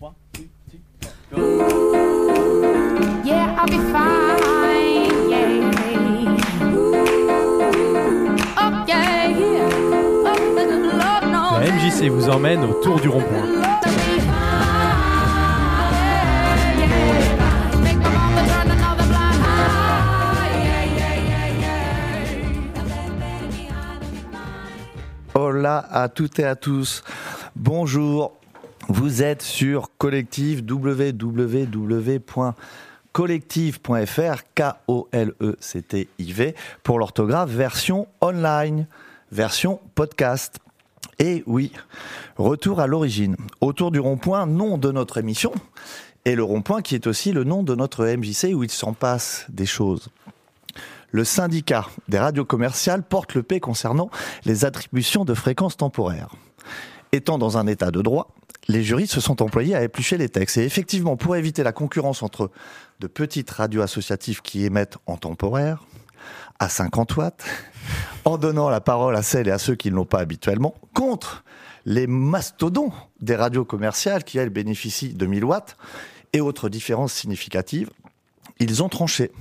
One, two, three, Yeah, I'll be fine. Yeah. Oh, yeah. Oh, Lord La MJC vous emmène autour du rond-point. Yeah. Hola à toutes et à tous. Bonjour. Vous êtes sur collectif www.collectif.fr K-O-L-E-C-T-I-V pour l'orthographe version online, version podcast. Et oui, retour à l'origine. Autour du rond-point, nom de notre émission. Et le rond-point qui est aussi le nom de notre MJC où il s'en passe des choses. Le syndicat des radios commerciales porte le P concernant les attributions de fréquences temporaires. Étant dans un état de droit, les jurys se sont employés à éplucher les textes. Et effectivement, pour éviter la concurrence entre de petites radios associatives qui émettent en temporaire, à 50 watts, en donnant la parole à celles et à ceux qui ne l'ont pas habituellement, contre les mastodons des radios commerciales qui, elles, bénéficient de 1000 watts, et autres différences significatives, ils ont tranché.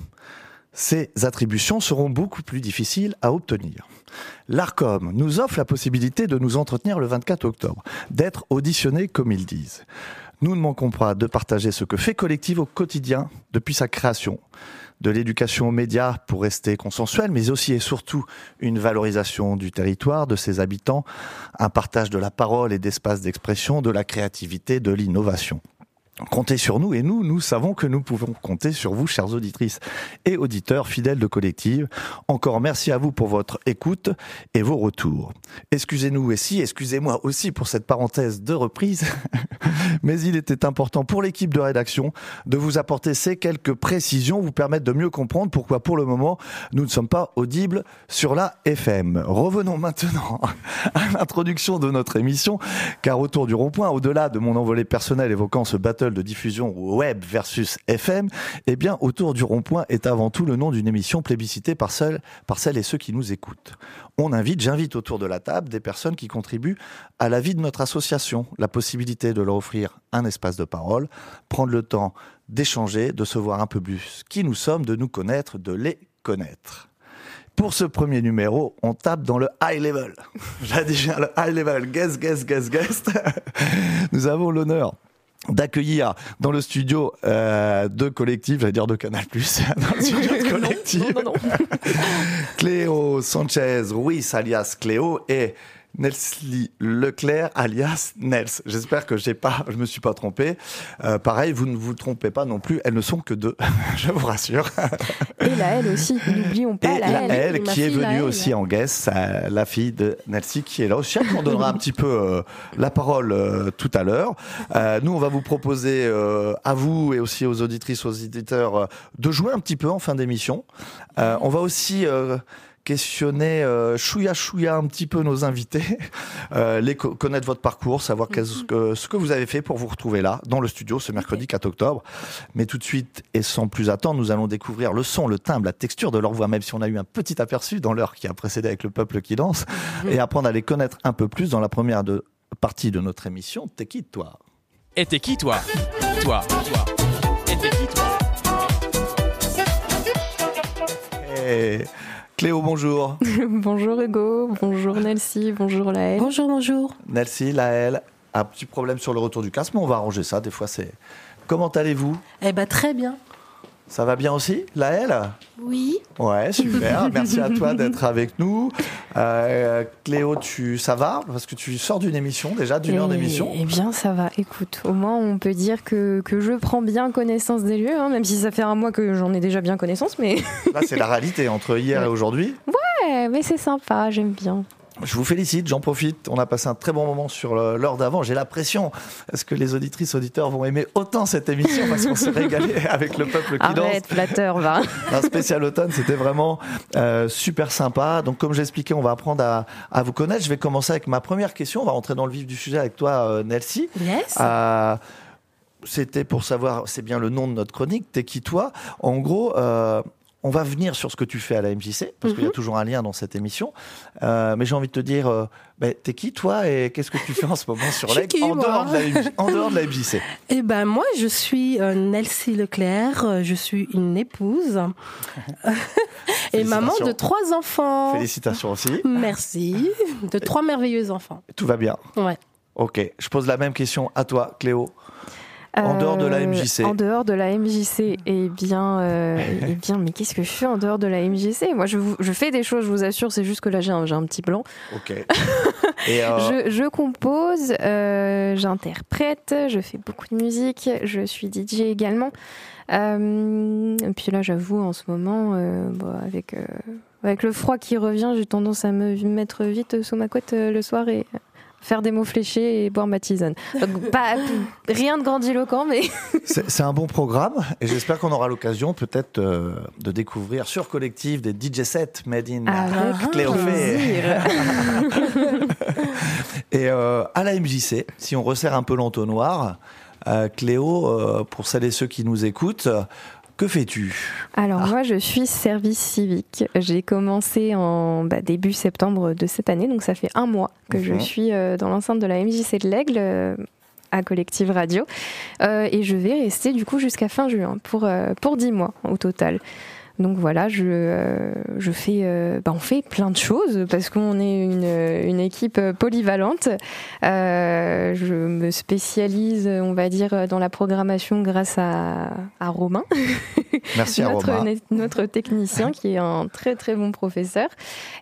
Ces attributions seront beaucoup plus difficiles à obtenir. L'ARCOM nous offre la possibilité de nous entretenir le 24 octobre, d'être auditionnés comme ils disent. Nous ne manquons pas de partager ce que fait Collective au quotidien depuis sa création. De l'éducation aux médias pour rester consensuel, mais aussi et surtout une valorisation du territoire, de ses habitants, un partage de la parole et d'espace d'expression, de la créativité, de l'innovation. Comptez sur nous et nous, nous savons que nous pouvons compter sur vous, chères auditrices et auditeurs fidèles de Collective. Encore merci à vous pour votre écoute et vos retours. Excusez-nous et si, excusez-moi aussi pour cette parenthèse de reprise, mais il était important pour l'équipe de rédaction de vous apporter ces quelques précisions, vous permettre de mieux comprendre pourquoi pour le moment nous ne sommes pas audibles sur la FM. Revenons maintenant à l'introduction de notre émission, car autour du rond-point, au-delà de mon envolée personnelle évoquant ce battle de diffusion web versus FM, eh bien, autour du rond-point est avant tout le nom d'une émission plébiscitée par, celles et ceux qui nous écoutent. On invite, j'invite autour de la table des personnes qui contribuent à la vie de notre association, la possibilité de leur offrir un espace de parole, prendre le temps d'échanger, de se voir un peu plus qui nous sommes, de nous connaître, de les connaître. Pour ce premier numéro, on tape dans le high level. J'ai déjà le high level. Guest, guest, guest, guest. Nous avons l'honneur d'accueillir dans le studio euh, de collectif, j'allais dire de Canal+, dans le studio de collectif, Cléo Sanchez Ruiz alias Cléo et Nelly Leclerc alias Nels. J'espère que j'ai pas, je me suis pas trompé. Euh, pareil, vous ne vous trompez pas non plus. Elles ne sont que deux, je vous rassure. Et la elle aussi, n'oublions pas Et la, la elle. qui est venue elle. aussi en guest, euh, la fille de Nelsie qui est là aussi. On donnera un petit peu euh, la parole euh, tout à l'heure. Nous, on va vous proposer à vous et aussi aux auditrices, aux auditeurs, euh, de jouer un petit peu en fin d'émission. On va aussi questionner euh, chouïa chouïa un petit peu nos invités, euh, les co- connaître votre parcours, savoir que, ce que vous avez fait pour vous retrouver là, dans le studio, ce mercredi 4 octobre. Mais tout de suite, et sans plus attendre, nous allons découvrir le son, le timbre, la texture de leur voix, même si on a eu un petit aperçu dans l'heure qui a précédé avec le peuple qui danse, et apprendre à les connaître un peu plus dans la première de, partie de notre émission. T'es qui, toi? Et t'es qui toi? Toi, toi. Et t'es qui toi? Et Cléo, bonjour. bonjour Hugo, bonjour Nelsie, bonjour la elle. Bonjour, bonjour. Nelsie, Laëlle, un petit problème sur le retour du casque, mais on va arranger ça. Des fois, c'est. Comment allez-vous? Eh ben très bien. Ça va bien aussi, Laëlle Oui. Ouais, super. Merci à toi d'être avec nous. Euh, Cléo, tu, ça va? Parce que tu sors d'une émission déjà, d'une heure Eh- d'émission. Eh bien, ça va. Écoute, au moins, on peut dire que, que je prends bien connaissance des lieux, hein, même si ça fait un mois que j'en ai déjà bien connaissance, mais Là, c'est la réalité entre hier et aujourd'hui. ouais, mais c'est sympa, j'aime bien. Je vous félicite, j'en profite. On a passé un très bon moment sur le- l'heure d'avant. J'ai la pression. Est-ce que les auditrices, auditeurs vont aimer autant cette émission Parce qu'on s'est régalé avec le peuple qui danse? Arrête, flatteur, va. Un spécial automne, c'était vraiment euh, super sympa. Donc, comme j'expliquais, on va apprendre à, à vous connaître. Je vais commencer avec ma première question. On va rentrer dans le vif du sujet avec toi, euh, Nelsie. Yes. Euh, c'était pour savoir, c'est bien le nom de notre chronique, T'es qui toi? En gros, euh, on va venir sur ce que tu fais à la MJC, parce qu'il y a toujours un lien dans cette émission. Euh, mais j'ai envie de te dire, euh, ben, t'es qui toi et qu'est-ce que tu fais en ce moment sur l'aigle en, dehors de la MJ en dehors de la MJC Eh ben moi, je suis euh, Nelsie Leclerc, je suis une épouse et maman de trois enfants. Félicitations aussi. Merci, de trois merveilleux enfants. Tout va bien. Ouais. Ok. Je pose la même question à toi, Cléo. En dehors de la Euh, MJC. En dehors de la MJC, eh bien, euh, eh bien, mais qu'est-ce que je fais en dehors de la MJC Moi, je, vous- je fais des choses, je vous assure, c'est juste que là, j'ai un, un petit blanc. Ok. Et euh, Je, je compose, j'interprète, je fais beaucoup de musique, je suis DJ également. Et puis là, j'avoue, en ce moment, bon, avec, avec le froid qui revient, j'ai tendance à me mettre vite sous ma couette le soir et faire des mots fléchés et boire ma tisane. Donc, pas, rien de grandiloquent, mais c'est un bon programme et j'espère qu'on aura l'occasion peut-être euh, de découvrir sur Collectif des DJ sets made in avec Cléo Fay. plaisir. Et euh, à la MJC, si on resserre un peu l'entonnoir, euh, Cléo, euh, pour celles et ceux qui nous écoutent, que fais-tu? Alors moi je suis service civique. J'ai commencé en bah, début septembre de cette année, donc ça fait un mois que je suis euh, dans l'enceinte de la MJC de l'Aigle euh, à Collective Radio Euh, et je vais rester du coup jusqu'à fin juin pour pour dix mois au total. Donc voilà, je, euh, je fais, euh, bah, on fait plein de choses parce qu'on est une, une équipe polyvalente. Euh, je me spécialise, on va dire, dans la programmation grâce à, à Romain Merci à notre, Romain. notre technicien qui est un très très bon professeur.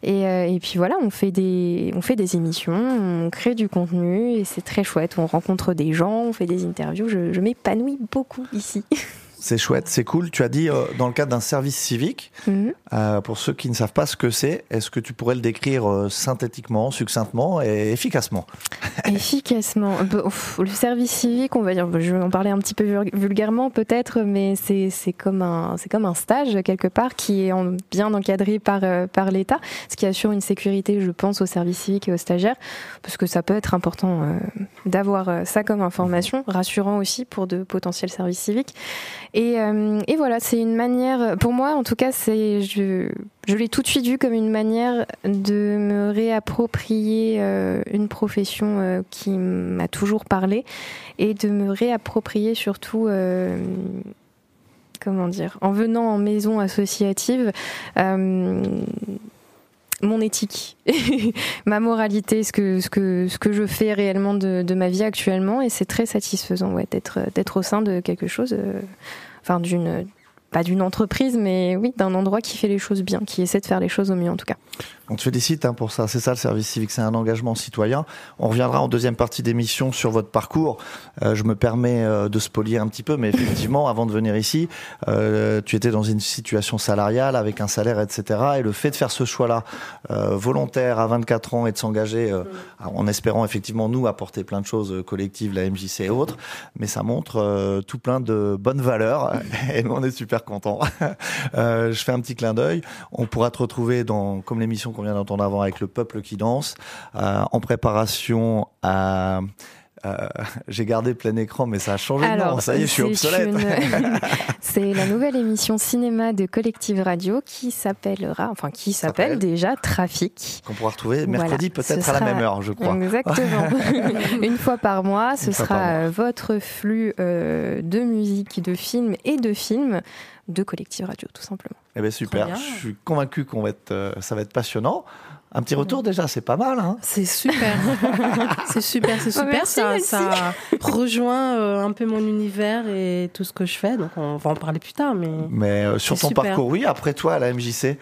Et, euh, et puis voilà, on fait, des, on fait des émissions, on crée du contenu et c'est très chouette. On rencontre des gens, on fait des interviews. Je, je m'épanouis beaucoup ici. C'est chouette, c'est cool. Tu as dit euh, dans le cadre d'un service civique, Mhm. euh, pour ceux qui ne savent pas ce que c'est, est-ce que tu pourrais le décrire euh, synthétiquement, succinctement et efficacement? Efficacement. Bah, ouf, Le service civique, on va dire, je vais en parler un petit peu vul- vulgairement peut-être, mais c'est c'est comme, un- c'est comme un stage quelque part qui est en- bien encadré par, par l'État, ce qui assure une sécurité, je pense, au service civique et aux stagiaires, parce que ça peut être important d'avoir ça comme information, rassurant aussi pour de potentiels services civiques. Et, euh, et voilà, c'est une manière, pour moi en tout cas, c'est je, l'ai tout de suite vu comme une manière de me réapproprier euh, une profession euh, qui m'a toujours parlé et de me réapproprier surtout, comment dire, en venant en maison associative. mon éthique, ma moralité, ce que, ce, que, ce que je fais réellement de, ma vie actuellement, et c'est très satisfaisant d'être d'être au sein de quelque chose, d'une pas d'une entreprise, mais oui, d'un endroit qui fait les choses bien, qui essaie de faire les choses au mieux en tout cas. On te félicite hein, pour ça. C'est ça le service civique, c'est un engagement citoyen. On reviendra en deuxième partie d'émission sur votre parcours. Euh, je me permets euh, de spolier un petit peu, mais effectivement, avant de venir ici, euh, tu étais dans une situation salariale avec un salaire, etc. Et le fait de faire ce choix-là, euh, volontaire à 24 ans et de s'engager, en espérant effectivement nous apporter plein de choses collectives, la MJC et autres, mais ça montre tout plein de bonnes valeurs. Et nous, on est super contents. Je fais un petit clin d'œil. On pourra te retrouver dans, comme l'émission qu'on vient d'entendre avant avec le peuple qui danse, euh, en préparation à. Euh, J'ai gardé plein écran, mais ça a changé de nom. Ça y est, je suis obsolète. une- C'est la nouvelle émission cinéma de Collective Radio qui s'appellera, enfin qui s'appelle déjà Trafic. Qu'on pourra retrouver Voilà, mercredi, peut-être à la même heure, je crois. Exactement. Une fois par mois, ce Une sera mois. euh, votre flux euh, de musique, de films et de films de Collective Radio, tout simplement. Eh ben super. bien. Je suis convaincu qu'on va être, euh, ça va être passionnant. Un petit retour déjà, c'est pas mal. Hein C'est super. c'est super, c'est Oh, super. merci, ça, merci. ça rejoint euh, un peu mon univers et tout ce que je fais. Donc on va en parler plus tard. Mais mais euh, sur ton super. parcours, oui. Après toi, à la MJC,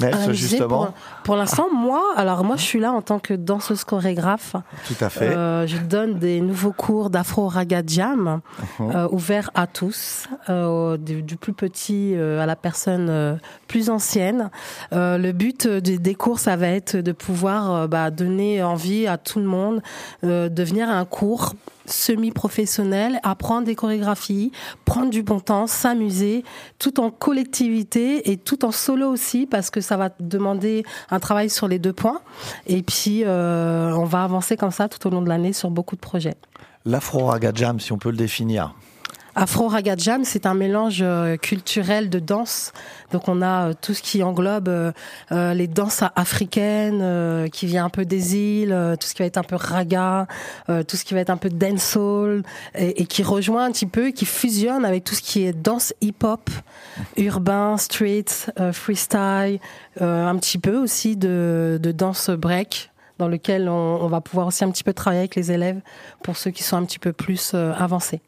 Nels, justement. Pour, pour l'instant, moi, alors moi, je suis là en tant que danseuse chorégraphe. Tout à fait. Euh, je donne des nouveaux cours d'Afro Raga Jam Mhm. euh, ouverts à tous, euh, du, du plus petit à la personne plus ancienne. Le but des, cours, ça va être de pouvoir bah, donner envie à tout le monde de venir à un cours semi-professionnel, apprendre des chorégraphies, prendre du bon temps, s'amuser, tout en collectivité et tout en solo aussi, parce que ça va demander un travail sur les deux points. Et puis, euh, on va avancer comme ça tout au long de l'année sur beaucoup de projets. L'Afro Raga Jam, si on peut le définir. Afro Raga Jam, c'est un mélange euh, culturel de danse. Donc on a euh, tout ce qui englobe euh, les danses africaines, qui vient un peu des îles, tout ce qui va être un peu raga, tout ce qui va être un peu dancehall, et, et qui rejoint un petit peu, qui fusionne avec tout ce qui est danse hip-hop, urbain, street, freestyle, un petit peu aussi de, danse break dans lequel on, va pouvoir aussi un petit peu travailler avec les élèves pour ceux qui sont un petit peu plus avancés.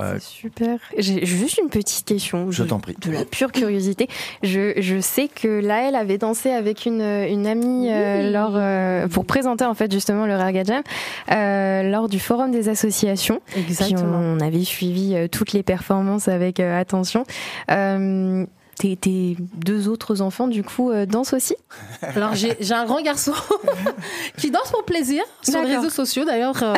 Euh, super. J'ai juste une petite question. Je t'en prie. De la pure curiosité. Je, je sais que Laëlle avait dansé avec une, une amie euh, lors, euh, pour présenter en fait justement le Raga Jam euh, lors du forum des associations. Puis on avait suivi euh, toutes les performances avec euh, attention. Tes, tes deux autres enfants du coup euh, dansent aussi? Alors j'ai j'ai un grand garçon qui danse pour plaisir sur les réseaux sociaux d'ailleurs. euh,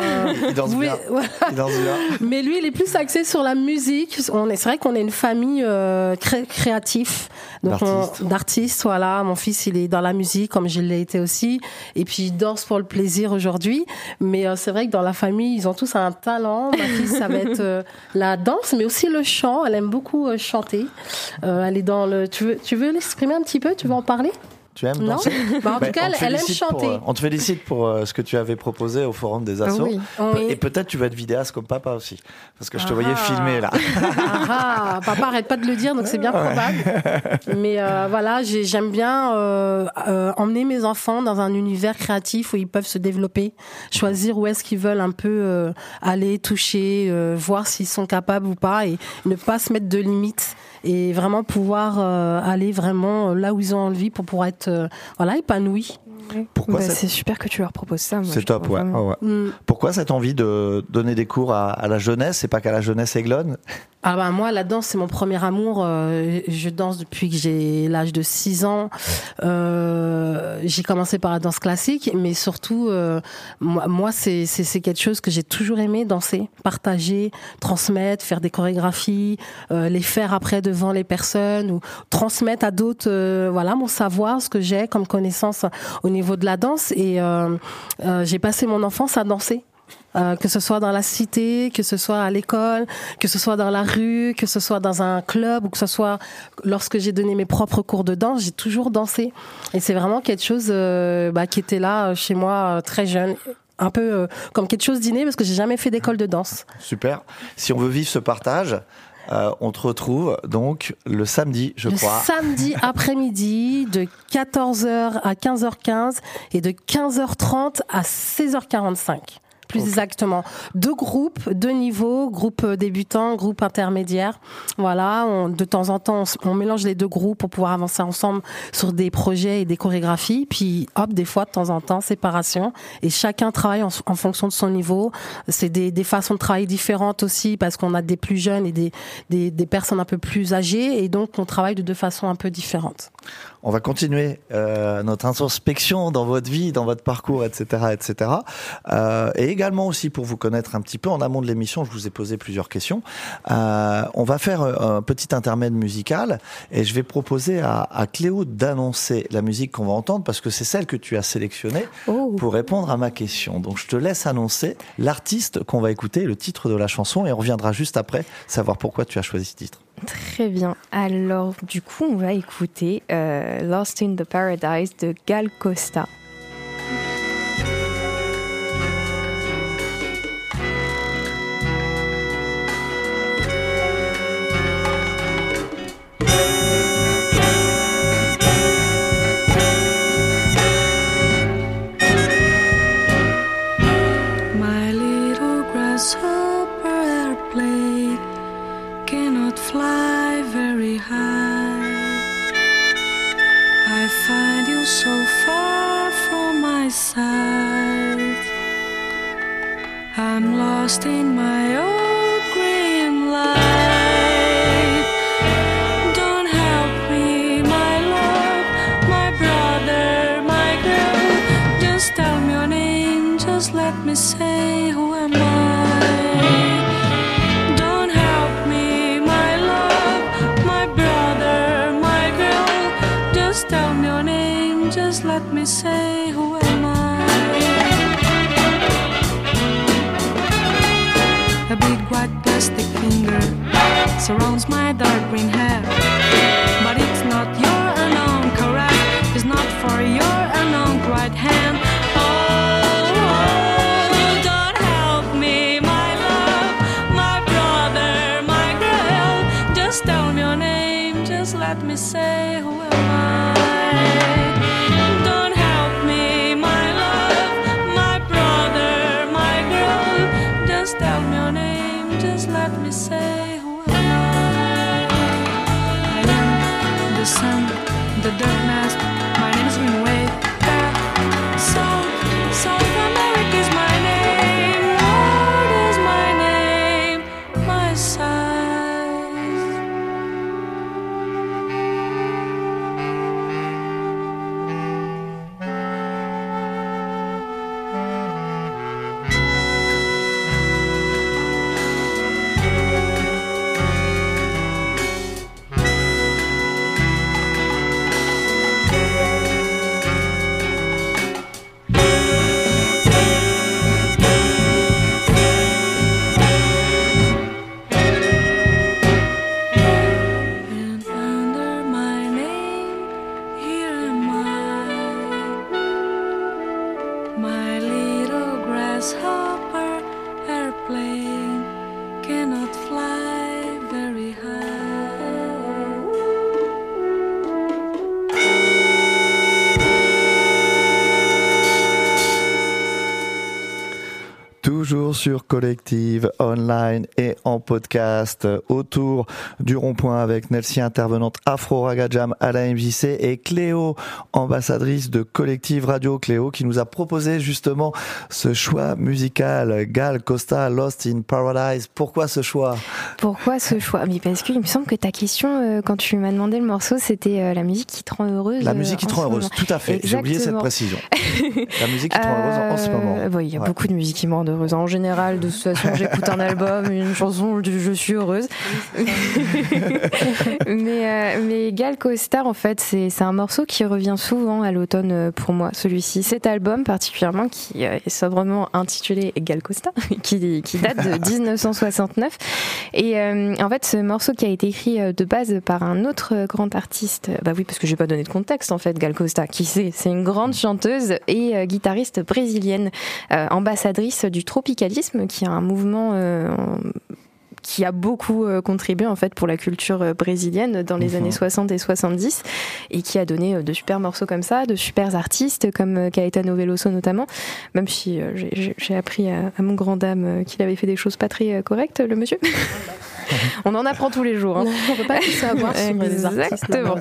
Il danse vous bien. pouvez- voilà. Il danse bien. Mais lui, il est plus axé sur la musique. On est, c'est vrai qu'on est une famille euh, cré- créatif, donc on- D'artistes. d'artistes. Voilà, mon fils, il est dans la musique comme je l'ai été aussi, et puis il danse pour le plaisir aujourd'hui. Mais euh, c'est vrai que dans la famille, ils ont tous un talent. Ma fille, ça va être euh, la danse, mais aussi le chant. Elle aime beaucoup euh, chanter. Euh, elle est dans le. Tu veux, tu veux l'exprimer un petit peu? Tu veux en parler? Tu aimes Non? danser? Bah, En Ben, tout cas, elle, aime pour, chanter. euh, on te félicite pour euh, ce que tu avais proposé au forum des Ah assos. oui. Oui. Et peut-être tu vas être vidéaste comme papa aussi. Parce que je te Ah. voyais filmer là. Ah, ah, papa arrête pas de le dire, donc c'est bien probable. Mais euh, voilà, j'ai- j'aime bien euh, emmener mes enfants dans un univers créatif où ils peuvent se développer, choisir où est-ce qu'ils veulent un peu aller, toucher, voir s'ils sont capables ou pas, et ne pas se mettre de limites et vraiment pouvoir euh, aller vraiment là où ils ont envie pour pouvoir être euh, voilà épanouis. Pourquoi Bah, cette- C'est super que tu leur proposes ça. C'est top, ouais. ouais, ouais. Mm. Pourquoi cette envie de donner des cours à, à la jeunesse et pas qu'à la jeunesse aiglonne? Ah bah moi la danse c'est mon premier amour. Euh, je danse depuis que j'ai l'âge de 6 ans. Euh, j'ai commencé par la danse classique, mais surtout euh, moi, moi c'est quelque chose que j'ai toujours aimé danser, partager, transmettre, faire des chorégraphies, euh, les faire après devant les personnes ou transmettre à d'autres euh, voilà mon savoir, ce que j'ai comme connaissance au niveau de la danse et euh, euh, j'ai passé mon enfance à danser. Euh, que ce soit dans la cité, que ce soit à l'école, que ce soit dans la rue, que ce soit dans un club ou que ce soit lorsque j'ai donné mes propres cours de danse, j'ai toujours dansé. Et c'est vraiment quelque chose bah, qui était là chez moi très jeune. Un peu comme quelque chose d'inné parce que j'ai jamais fait d'école de danse. Super. Si on veut vivre ce partage, euh, on te retrouve donc le samedi, je le crois. samedi après-midi de 14h à 15h15 et de 15h30 à 16h45. Plus exactement. Deux groupes, deux niveaux, groupe débutant, groupe intermédiaire. Voilà, on- de temps en temps, on mélange les deux groupes pour pouvoir avancer ensemble sur des projets et des chorégraphies. Puis, hop, des fois, de temps en temps, séparation. Et chacun travaille en, en fonction de son niveau. C'est des, des façons de travailler différentes aussi parce qu'on a des plus jeunes et des, des, des personnes un peu plus âgées. Et donc, on travaille de deux façons un peu différentes. On va continuer euh, notre introspection dans votre vie, dans votre parcours, etc., etc. Euh, et également aussi pour vous connaître un petit peu en amont de l'émission, je vous ai posé plusieurs questions. Euh, on va faire euh, un petit intermède musical et je vais proposer à, à Cléo d'annoncer la musique qu'on va entendre parce que c'est celle que tu as sélectionnée Oh. pour répondre à ma question. Donc je te laisse annoncer l'artiste qu'on va écouter, le titre de la chanson et on reviendra juste après savoir pourquoi tu as choisi ce titre. Très bien. Alors, du coup, on va écouter euh, Lost in the Paradise de Gal Costa. I find you so far from my side. I'm lost in my old surrounds my dark green hair. Sur Collective, online et en podcast, autour du rond-point avec Nelsie, intervenante Afro Raga Jam à la MJC et Cléo, ambassadrice de Collective Radio. Cléo qui nous a proposé justement ce choix musical, Gal Costa, Lost in Paradise. Pourquoi ce choix? Pourquoi ce choix? Mais parce qu'il me semble que ta question, euh, quand tu m'as demandé le morceau, c'était euh, la musique qui te rend heureuse. La euh, musique qui te en rend heureuse, moment. tout à fait. J'ai oublié cette précision. La musique qui te rend heureuse en ce moment. Il y a Ouais. beaucoup de musique qui me rend heureuse. En général, de toute façon, j'écoute un album, une chanson, je je suis heureuse. mais, euh, mais Gal Costa, en fait, c'est un morceau qui revient souvent à l'automne euh, pour moi, celui-ci. Cet album particulièrement, qui euh, est sobrement intitulé Gal Costa, qui, qui date de 1969. Et euh, en fait, ce morceau qui a été écrit de base par un autre grand artiste, bah oui, parce que j'ai pas donné de contexte en fait, Gal Costa, qui c'est? C'est une grande chanteuse et euh, guitariste brésilienne, ambassadrice du tropicalisme, qui a un mouvement euh, qui a beaucoup euh, contribué en fait pour la culture euh, brésilienne dans les années 60 et 70 et qui a donné euh, de super morceaux comme ça, de super artistes comme euh, Caetano Veloso notamment, même si euh, j'ai- appris à, à mon grand dame euh, qu'il avait fait des choses pas très euh, correctes, le monsieur. On en apprend tous les jours. hein. On peut pas tout savoir sur les artistes. Exactement.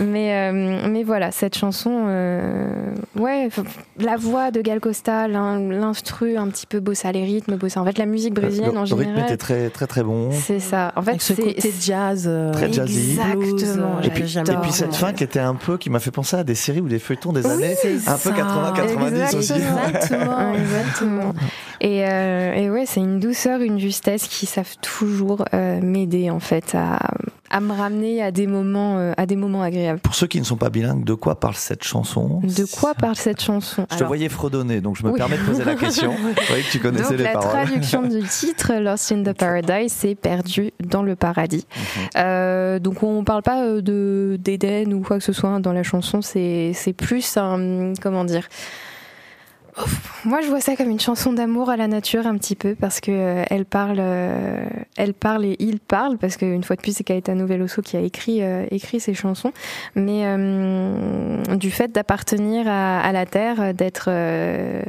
Mais, euh, mais voilà, cette chanson, euh, ouais, la voix de Gal Costa, l'in- l'instru un petit peu bossa les rythmes, bossa. En fait, la musique brésilienne le, en le rythme général, était très très très bon. c'est ça. En fait, c'est jazz. euh, Très jazzy. Exactement. euh, Et puis, et cette fin qui était un peu, qui m'a fait penser à des séries ou des feuilletons des Oui, années, un peu ça. 80-90 aussi. Exactement. Exactement. Et, euh, et ouais, c'est une douceur, une justesse qui savent toujours euh, m'aider en fait à, à me ramener à des moments, euh, à des moments agréables. Pour ceux qui ne sont pas bilingues, de quoi parle cette chanson? De quoi parle cette chanson? Je te voyais fredonner, donc je me Oui. permets de poser la question. Voyais que tu connaissais Donc les la paroles. traduction du titre Lost in the Paradise, c'est perdu dans le paradis. Mhm. Euh, donc on parle pas de d'Éden ou quoi que ce soit hein, dans la chanson. C'est c'est plus un comment dire. Moi, je vois ça comme une chanson d'amour à la nature un petit peu parce que euh, elle parle, euh, elle parle et il parle parce qu'une fois de plus, c'est Caetano Veloso qui a écrit euh, écrit ces chansons. Mais euh, du fait d'appartenir à, à la terre, d'être euh,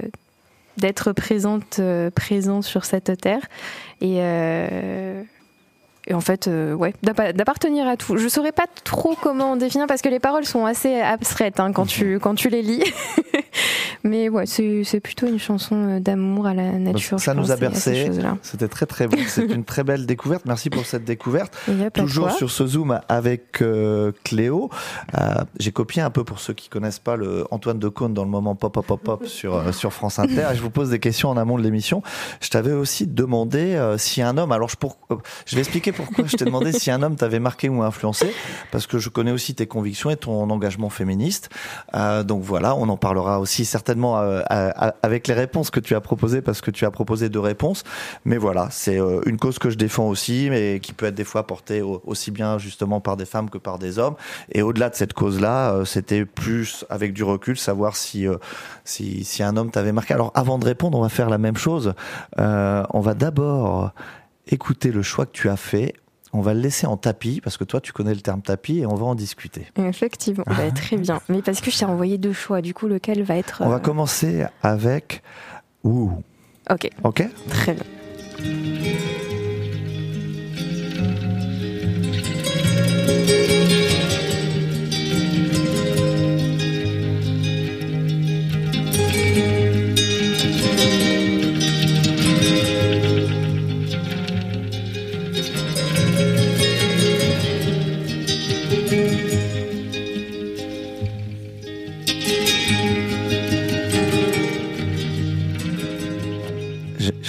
d'être présente euh, présent sur cette terre et et en fait, euh, ouais, d'appa- d'appartenir à tout. Je saurais pas trop comment définir parce que les paroles sont assez abstraites hein, quand tu quand tu les lis. Mais ouais, c'est plutôt une chanson euh, d'amour à la nature. Ça je nous pense, a bercé. C'était très très bon. C'est une très belle découverte. Merci pour cette découverte. De Toujours sur ce zoom avec euh, Cléo. Euh, J'ai copié un peu pour ceux qui connaissent pas le Antoine Decaune dans le moment pop pop pop pop sur sur France Inter. Et je vous pose des questions en amont de l'émission. Je t'avais aussi demandé si un homme. Alors je pour, je vais expliquer pourquoi je t'ai demandé si un homme t'avait marqué ou influencé, parce que je connais aussi tes convictions et ton engagement féministe. Euh, donc voilà, on en parlera aussi certainement euh, avec les réponses que tu as proposées, parce que tu as proposé deux réponses. Mais voilà, c'est euh, une cause que je défends aussi, mais qui peut être des fois portée au- aussi bien justement par des femmes que par des hommes. Et au-delà de cette cause-là, euh, c'était plus avec du recul savoir si si, si un homme t'avait marqué. Alors avant de répondre, on va faire la même chose. Euh, on va d'abord écouter le choix que tu as fait. On va le laisser en tapis parce que toi tu connais le terme tapis et on va en discuter. Effectivement, bah, très bien. Mais parce que je t'ai envoyé deux choix, du coup, lequel va être. On va euh, commencer avec ouh. Ok, Ok? très bien.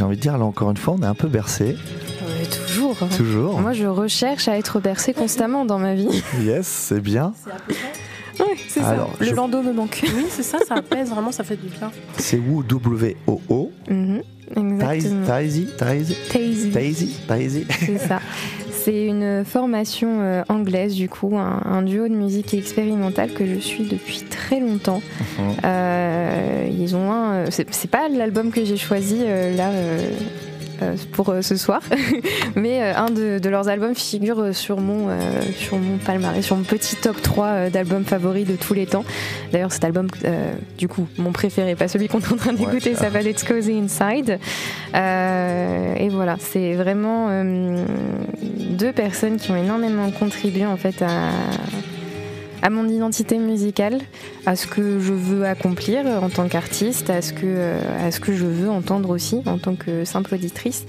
J'ai envie de dire là encore une fois, on est un peu bercé. Toujours. Toujours. Moi, je recherche à être bercée constamment dans ma vie. Yes, c'est bien. Ouais, c'est ça. Le je- landau me manque. Oui, c'est ça, ça apaise vraiment, ça fait du bien. C'est Woo W O O? Mhm, Exactement. Daisy. C'est ça. C'est une formation euh, anglaise, du coup, un, un duo de musique expérimentale que je suis depuis très longtemps. Mhm. Euh, ils ont un. euh, C'est pas l'album que j'ai choisi là. Euh, pour euh, ce soir, mais euh, un de, de leurs albums figure sur mon, sur mon palmarès, sur mon petit top 3 euh, d'albums favoris de tous les temps. D'ailleurs, cet album, du coup, mon préféré, pas celui qu'on est en train d'écouter, Ouais. s'appelle It's Cozy Inside. Et voilà, c'est vraiment deux personnes qui ont énormément contribué en fait à, à mon identité musicale, à ce que je veux accomplir en tant qu'artiste, à ce que euh, à ce que je veux entendre aussi en tant que simple auditrice.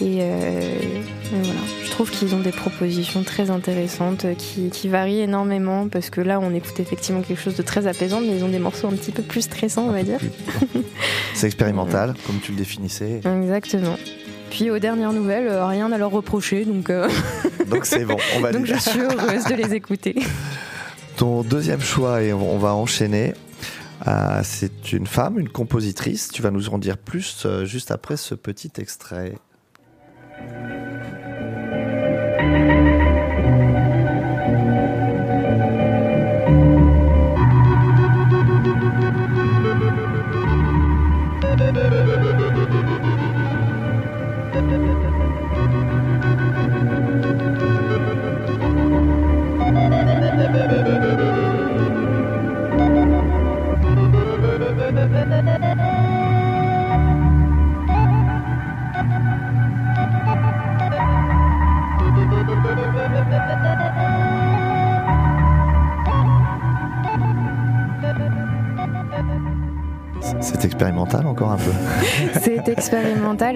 Et, euh, et voilà, je trouve qu'ils ont des propositions très intéressantes euh, qui, qui varient énormément parce que là on écoute effectivement quelque chose de très apaisant, mais ils ont des morceaux un petit peu plus stressants, on va dire. C'est expérimental, comme tu le définissais. Exactement. Puis aux dernières nouvelles, euh, rien à leur reprocher, donc, euh, Donc c'est bon, on va donc je suis heureuse de les écouter. Ton deuxième choix, et on va enchaîner, euh, c'est une femme, une compositrice. Tu vas nous en dire plus euh, juste après ce petit extrait.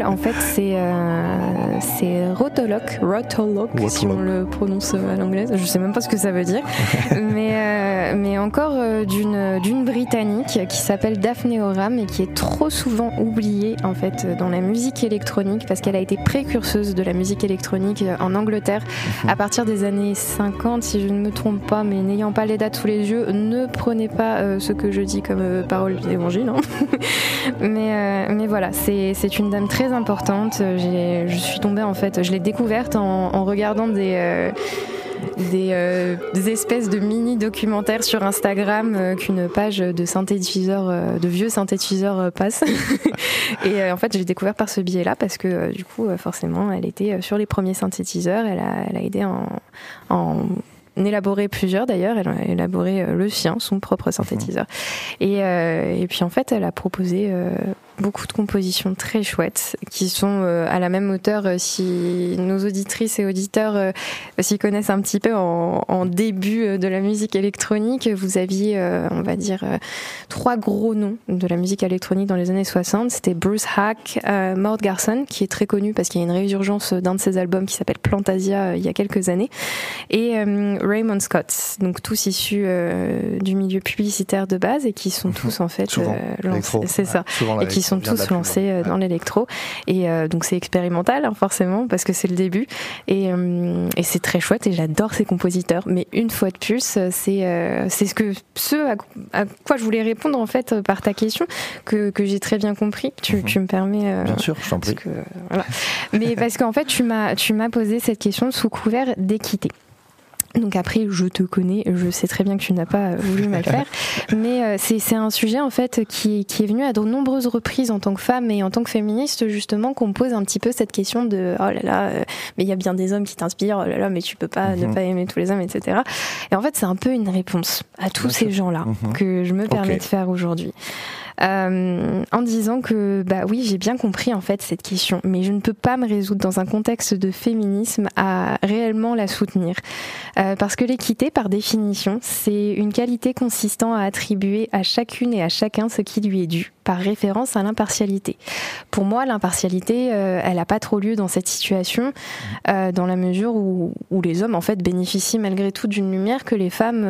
En fait, c'est euh, c'est Rotolock, Rotolock, si on le prononce à l'anglaise. Je sais même pas ce que ça veut dire, mais euh, mais encore euh, d'une d'une britannique qui s'appelle Daphne Oram et qui est trop souvent oubliée en fait dans la musique électronique parce qu'elle a été précurseuse de la musique électronique euh, en Angleterre à partir des années 50, si je ne me trompe pas, mais n'ayant pas les dates sous les yeux, ne prenez pas ce que je dis comme parole d'évangile. hein. mais, mais voilà, c'est une dame très importante. Je suis en fait, je l'ai découverte en, en regardant des. euh, des, euh, des espèces de mini documentaires sur Instagram euh, qu'une page de synthétiseur euh, de vieux synthétiseurs euh, passe. Et en fait j'ai découvert par ce biais là parce que du coup forcément elle était sur les premiers synthétiseurs. Elle a, elle a aidé en, en élaborer plusieurs d'ailleurs. Elle a élaboré le sien son propre synthétiseur. Et, euh, et puis en fait elle a proposé euh, beaucoup de compositions très chouettes qui sont euh, à la même hauteur euh, si nos auditrices et auditeurs euh, s'y connaissent un petit peu en, en début de la musique électronique. Vous aviez, on va dire, trois gros noms de la musique électronique dans les années 60. C'était Bruce Hack, Maud Garson, qui est très connu parce qu'il y a une résurgence d'un de ses albums qui s'appelle Plantasia il y a quelques années, et Raymond Scott, donc tous issus du milieu publicitaire de base et qui sont tous en fait lancés- c'est ça et qui. Sont tous lancés euh, dans l'électro. Et euh, donc c'est expérimental, hein, forcément, parce que c'est le début. Et, euh, et c'est très chouette et j'adore ces compositeurs. Mais une fois de plus, c'est c'est ce que ce à, à quoi je voulais répondre en fait par ta question que, que j'ai très bien compris. Tu, Mhm. tu me permets. Bien sûr, je t'en parce prie. que, voilà. Mais parce qu'en fait, tu m'as posé cette question sous couvert d'équité. Donc après, je te connais, je sais très bien que tu n'as pas euh, voulu mal faire, mais euh, c'est, un sujet en fait qui, qui est venu à de nombreuses reprises en tant que femme et en tant que féministe justement qu'on pose un petit peu cette question de oh là là, euh, mais il y a bien des hommes qui t'inspirent, oh là là, mais tu peux pas ne Mhm. pas aimer tous les hommes, etc. Et en fait, c'est un peu une réponse à tous Bien ces gens-là Mhm. que je me permets de faire aujourd'hui. Euh, en disant que bah oui j'ai bien compris en fait cette question. Mais je ne peux pas me résoudre dans un contexte de féminisme à réellement la soutenir. Euh, parce que l'équité par définition c'est une qualité consistant à attribuer à chacune et à chacun ce qui lui est dû par référence à l'impartialité. Pour moi l'impartialité euh, elle n'a pas trop lieu dans cette situation dans la mesure où, où les hommes en fait bénéficient malgré tout d'une lumière que les femmes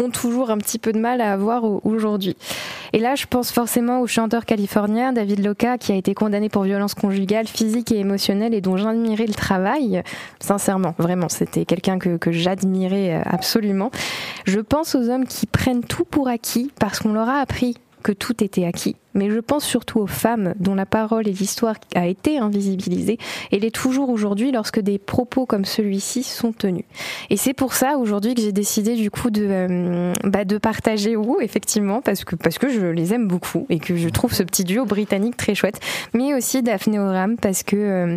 ont toujours un petit peu de mal à avoir au- aujourd'hui. Et là, je pense forcément au chanteur californien David Loca qui a été condamné pour violence conjugale, physique et émotionnelle et dont j'admirais le travail. Sincèrement, vraiment, c'était quelqu'un que, que j'admirais euh, absolument. Je pense aux hommes qui prennent tout pour acquis parce qu'on leur a appris que tout était acquis. Mais je pense surtout aux femmes dont la parole et l'histoire a été invisibilisée et l'est toujours aujourd'hui lorsque des propos comme celui-ci sont tenus. Et c'est pour ça aujourd'hui que j'ai décidé du coup de, euh, bah, partager effectivement parce que parce que je les aime beaucoup et que je trouve ce petit duo britannique très chouette, mais aussi Daphné Oram parce que euh,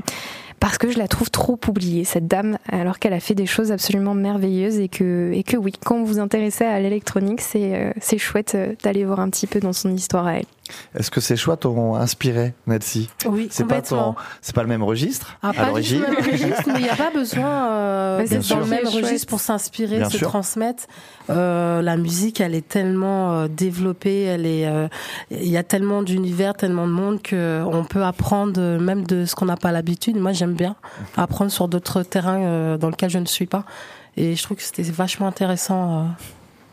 parce que je la trouve trop oubliée cette dame alors qu'elle a fait des choses absolument merveilleuses et que et que oui quand vous vous intéressez à l'électronique c'est euh, chouette euh, d'aller voir un petit peu dans son histoire à elle. Est-ce que ces choix t'ont inspiré, Nelsie Oui, C'est pas ton, c'est pas le même registre Ah, à pas du tout l'origine. le même registre, mais il n'y a pas besoin euh, d'être dans le même chouette. registre pour s'inspirer, Bien se sûr. transmettre. Euh, la musique, elle est tellement euh, développée, elle est, euh, il y a tellement d'univers, tellement de monde que on peut apprendre même de ce qu'on n'a pas l'habitude. Moi, j'aime bien apprendre sur d'autres terrains euh, dans lesquels je ne suis pas, et je trouve que c'était vachement intéressant.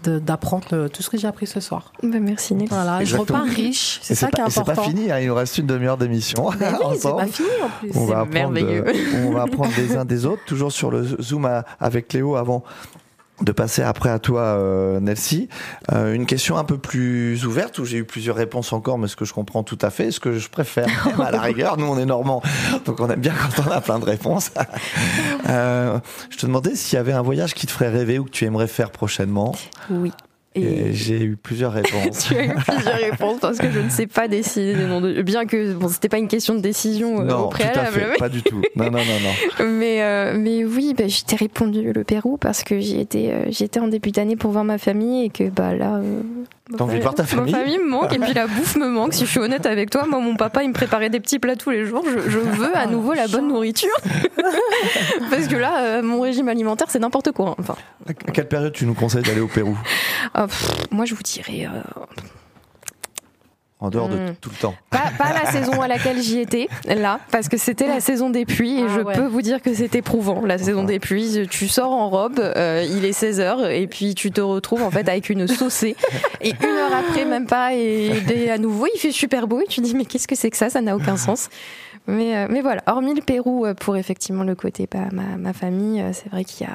Euh, d'apprendre euh, tout ce que j'ai appris ce soir. Bah, merci Nelly. Voilà, je repars riche, Et c'est ça pas, qui est et c'est important. pas fini, hein, il nous reste une demi-heure d'émission. Oui, c'est ensemble. pas fini en plus. On va, C'est apprendre, merveilleux. euh, on va apprendre des uns des autres, toujours sur le Zoom à- avec Léo avant de passer après à toi, euh, Nelsie. Euh, une question un peu plus ouverte où j'ai eu plusieurs réponses encore, mais ce que je comprends tout à fait, ce que je préfère, à la rigueur, nous on est normands, donc on aime bien quand on a plein de réponses. Euh, je te demandais s'il y avait un voyage qui te ferait rêver ou que tu aimerais faire prochainement. Oui. Et j'ai eu plusieurs réponses. Tu as eu plusieurs réponses parce que je ne sais pas décider des noms de. Bien que bon, c'était pas une question de décision euh, non, au tout à préalable. fait, pas du tout. Non, non, non, non. Mais, euh, mais oui, bah, je t'ai répondu le Pérou parce que j'y étais, euh, j'y étais en début d'année pour voir ma famille et que bah là. euh, T'as envie de voir ta famille Ma famille me manque et puis la bouffe me manque. Si je suis honnête avec toi, moi, mon papa, il me préparait des petits plats tous les jours. Je, je veux à nouveau la bonne nourriture. parce que là, euh, mon régime alimentaire, c'est n'importe quoi. Enfin, À quelle période tu nous conseilles d'aller au Pérou? Ah, pff, moi, je vous dirais. euh, En dehors de Mm. tout le temps. Pas, pas la saison à laquelle j'y étais, là, parce que c'était la saison des pluies et Ah je ouais. peux vous dire que c'est éprouvant. La saison des pluies, tu sors en robe, euh, il est 16h et puis tu te retrouves en fait avec une saucée et une heure après, même pas, et, et à nouveau il fait super beau et tu te dis mais qu'est-ce que c'est que ça? Ça n'a aucun sens. Mais, euh, mais voilà, hormis le Pérou euh, pour effectivement le côté bah, ma, ma famille, c'est vrai qu'il y a.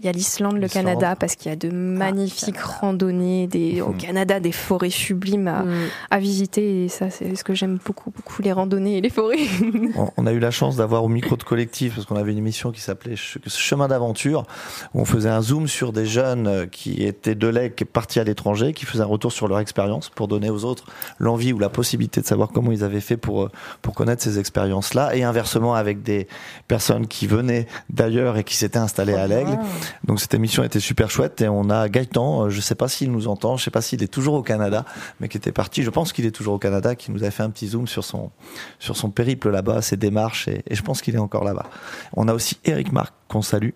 Il y a l'Islande, le. Canada, parce qu'il y a de magnifiques randonnées, des, au Mhm. Canada, des forêts sublimes à, Mm. à visiter et ça c'est ce que j'aime beaucoup beaucoup les randonnées et les forêts. On- a eu la chance d'avoir au micro de collectif, parce qu'on avait une émission qui s'appelait Ch- Chemin d'aventure, où on faisait un zoom sur des jeunes euh, qui étaient de l'EC partis à l'étranger, qui faisaient un retour sur leur expérience pour donner aux autres l'envie ou la possibilité de savoir comment ils avaient fait pour, euh, pour connaître ces expériences-là, et inversement avec des personnes qui venaient d'ailleurs et qui s'étaient installées à l'Aigle. Donc cette émission était super chouette et on a Gaëtan, euh, je sais pas s'il nous entend, je sais pas s'il est toujours au Canada, mais qui était parti, je pense qu'il est toujours au Canada, qui nous a fait un petit zoom sur son sur son périple là-bas, ses démarches et, et je pense qu'il est encore là-bas. On a aussi Eric Marc qu'on salue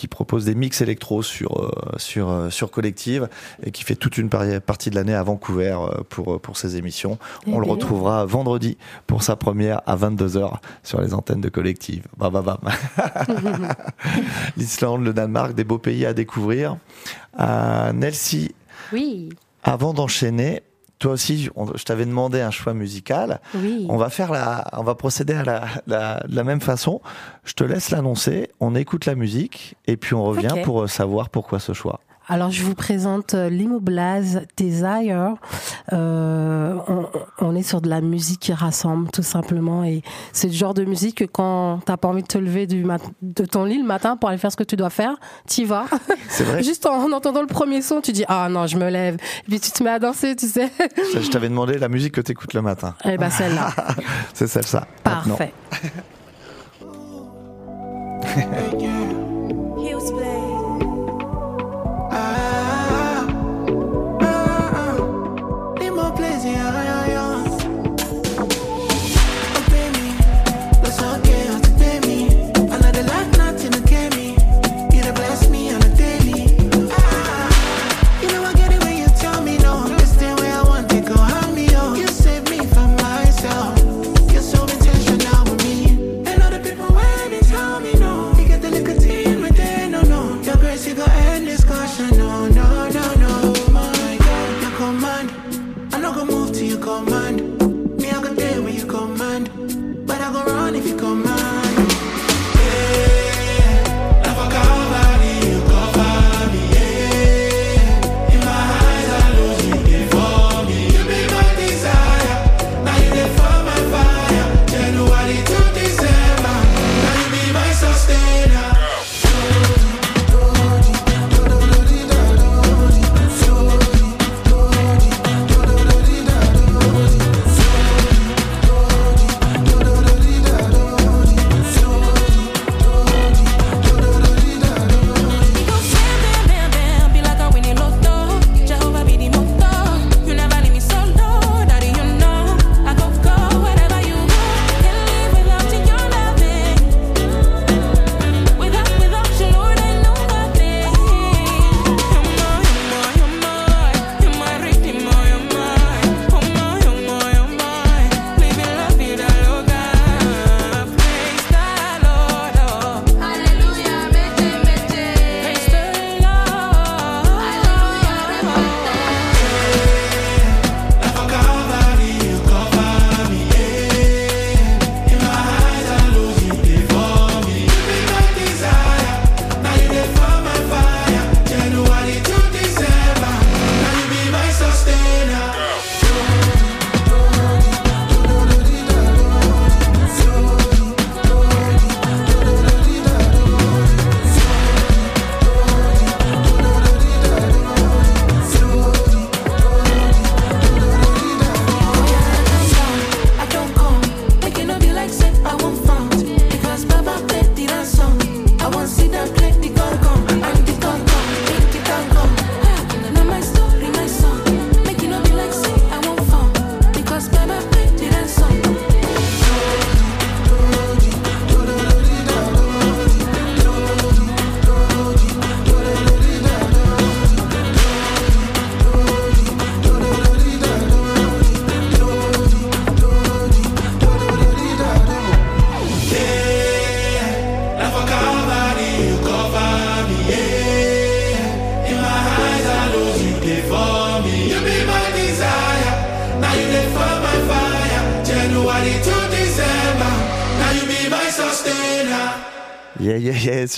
qui propose des mix électro sur euh, sur euh, sur collective et qui fait toute une partie de l'année à Vancouver euh, pour pour ses émissions. Eh On le bien. retrouvera vendredi pour sa première à 22h sur les antennes de collective. Bam bam bam. L'Islande, le Danemark, des beaux pays à découvrir. Nelsie, Oui. avant d'enchaîner, toi aussi, on- je t'avais demandé un choix musical. Oui. On va faire la, on va procéder à la, la, de la même façon. Je te laisse l'annoncer. On écoute la musique et puis on revient pour euh, savoir pourquoi ce choix. Alors, je vous présente euh, l'Immoblaz Desire. Euh, on, on est sur de la musique qui rassemble, tout simplement. Et c'est le genre de musique que quand t'as pas envie de te lever du de ton lit le matin pour aller faire ce que tu dois faire, t'y vas. C'est vrai. Juste en entendant le premier son, tu dis ah non, je me lève. Et puis tu te mets à danser, tu sais. Je je t'avais demandé la musique que tu écoutes le matin. Eh ben celle-là, C'est celle ça. Maintenant. parfait.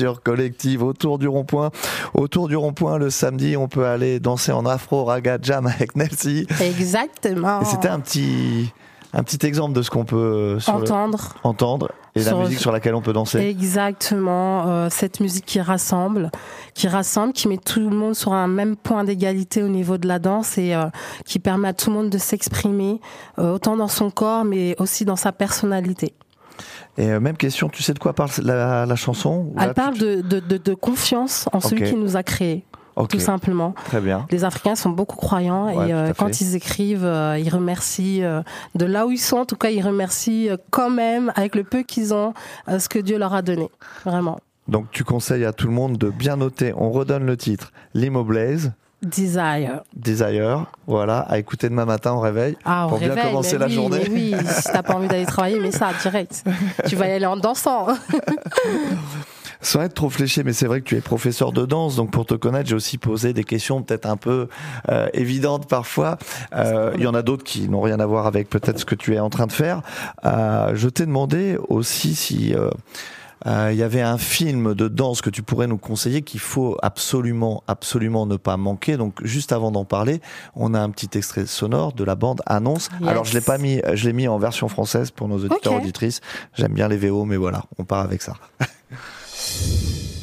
sur Collective, autour du rond-point. Autour du rond-point, le samedi, on peut aller danser en afro raga jam avec Nelsie. Exactement. C'était un petit, un petit exemple de ce qu'on peut sur le- entendre. entendre et Sur- la musique sur laquelle on peut danser. Exactement, euh, cette musique qui rassemble, qui rassemble, qui met tout le monde sur un même point d'égalité au niveau de la danse et euh, qui permet à tout le monde de s'exprimer, euh, autant dans son corps, mais aussi dans sa personnalité. Et euh, même question, tu sais de quoi parle la, la chanson Elle là, parle tu- de, de, de, de confiance en celui qui nous a créés, tout simplement. très bien. Les Africains sont beaucoup croyants Ouais, et euh, quand ils écrivent, euh, ils remercient euh, de là où ils sont. En tout cas, ils remercient quand même, avec le peu qu'ils ont, ce que Dieu leur a donné. Vraiment. Donc tu conseilles à tout le monde de bien noter, on redonne le titre, Limo Blaze, Desire. Desire, voilà, à écouter demain matin au réveil. Ah, Pour bien réveil, commencer mais la oui, journée. Oui, si t'as pas envie d'aller travailler, mais ça, direct. tu vas y aller en dansant. Sans être trop fléché, mais c'est vrai que tu es professeur de danse, donc pour te connaître, j'ai aussi posé des questions peut-être un peu euh, évidentes parfois. Euh, Il y en a d'autres qui n'ont rien à voir avec peut-être ce que tu es en train de faire. Euh, je t'ai demandé aussi si euh, il y avait un film de danse que tu pourrais nous conseiller qu'il faut absolument, absolument ne pas manquer. Donc juste avant d'en parler, on a un petit extrait sonore de la bande annonce. Yes. Alors je l'ai pas mis, je l'ai mis en version française pour nos auditeurs auditrices. J'aime bien les VO, mais voilà, on part avec ça.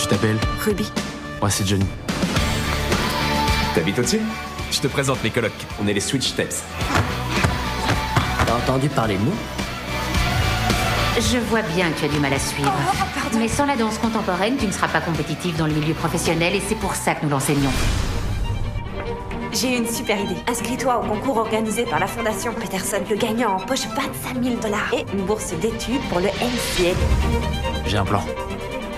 tu t'appelles Ruby. Moi, c'est Johnny. T'habites au-dessus? Je te présente mes colocs. On est les Switch Steps. T'as entendu parler de nous? Je vois bien que tu as du mal à suivre. Mais sans la danse contemporaine, tu ne seras pas compétitif dans le milieu professionnel et c'est pour ça que nous l'enseignons. J'ai une super idée. Inscris-toi au concours organisé par la Fondation Peterson. Le gagnant empoche 25 000 dollars et une bourse d'études pour le MCA. J'ai un plan.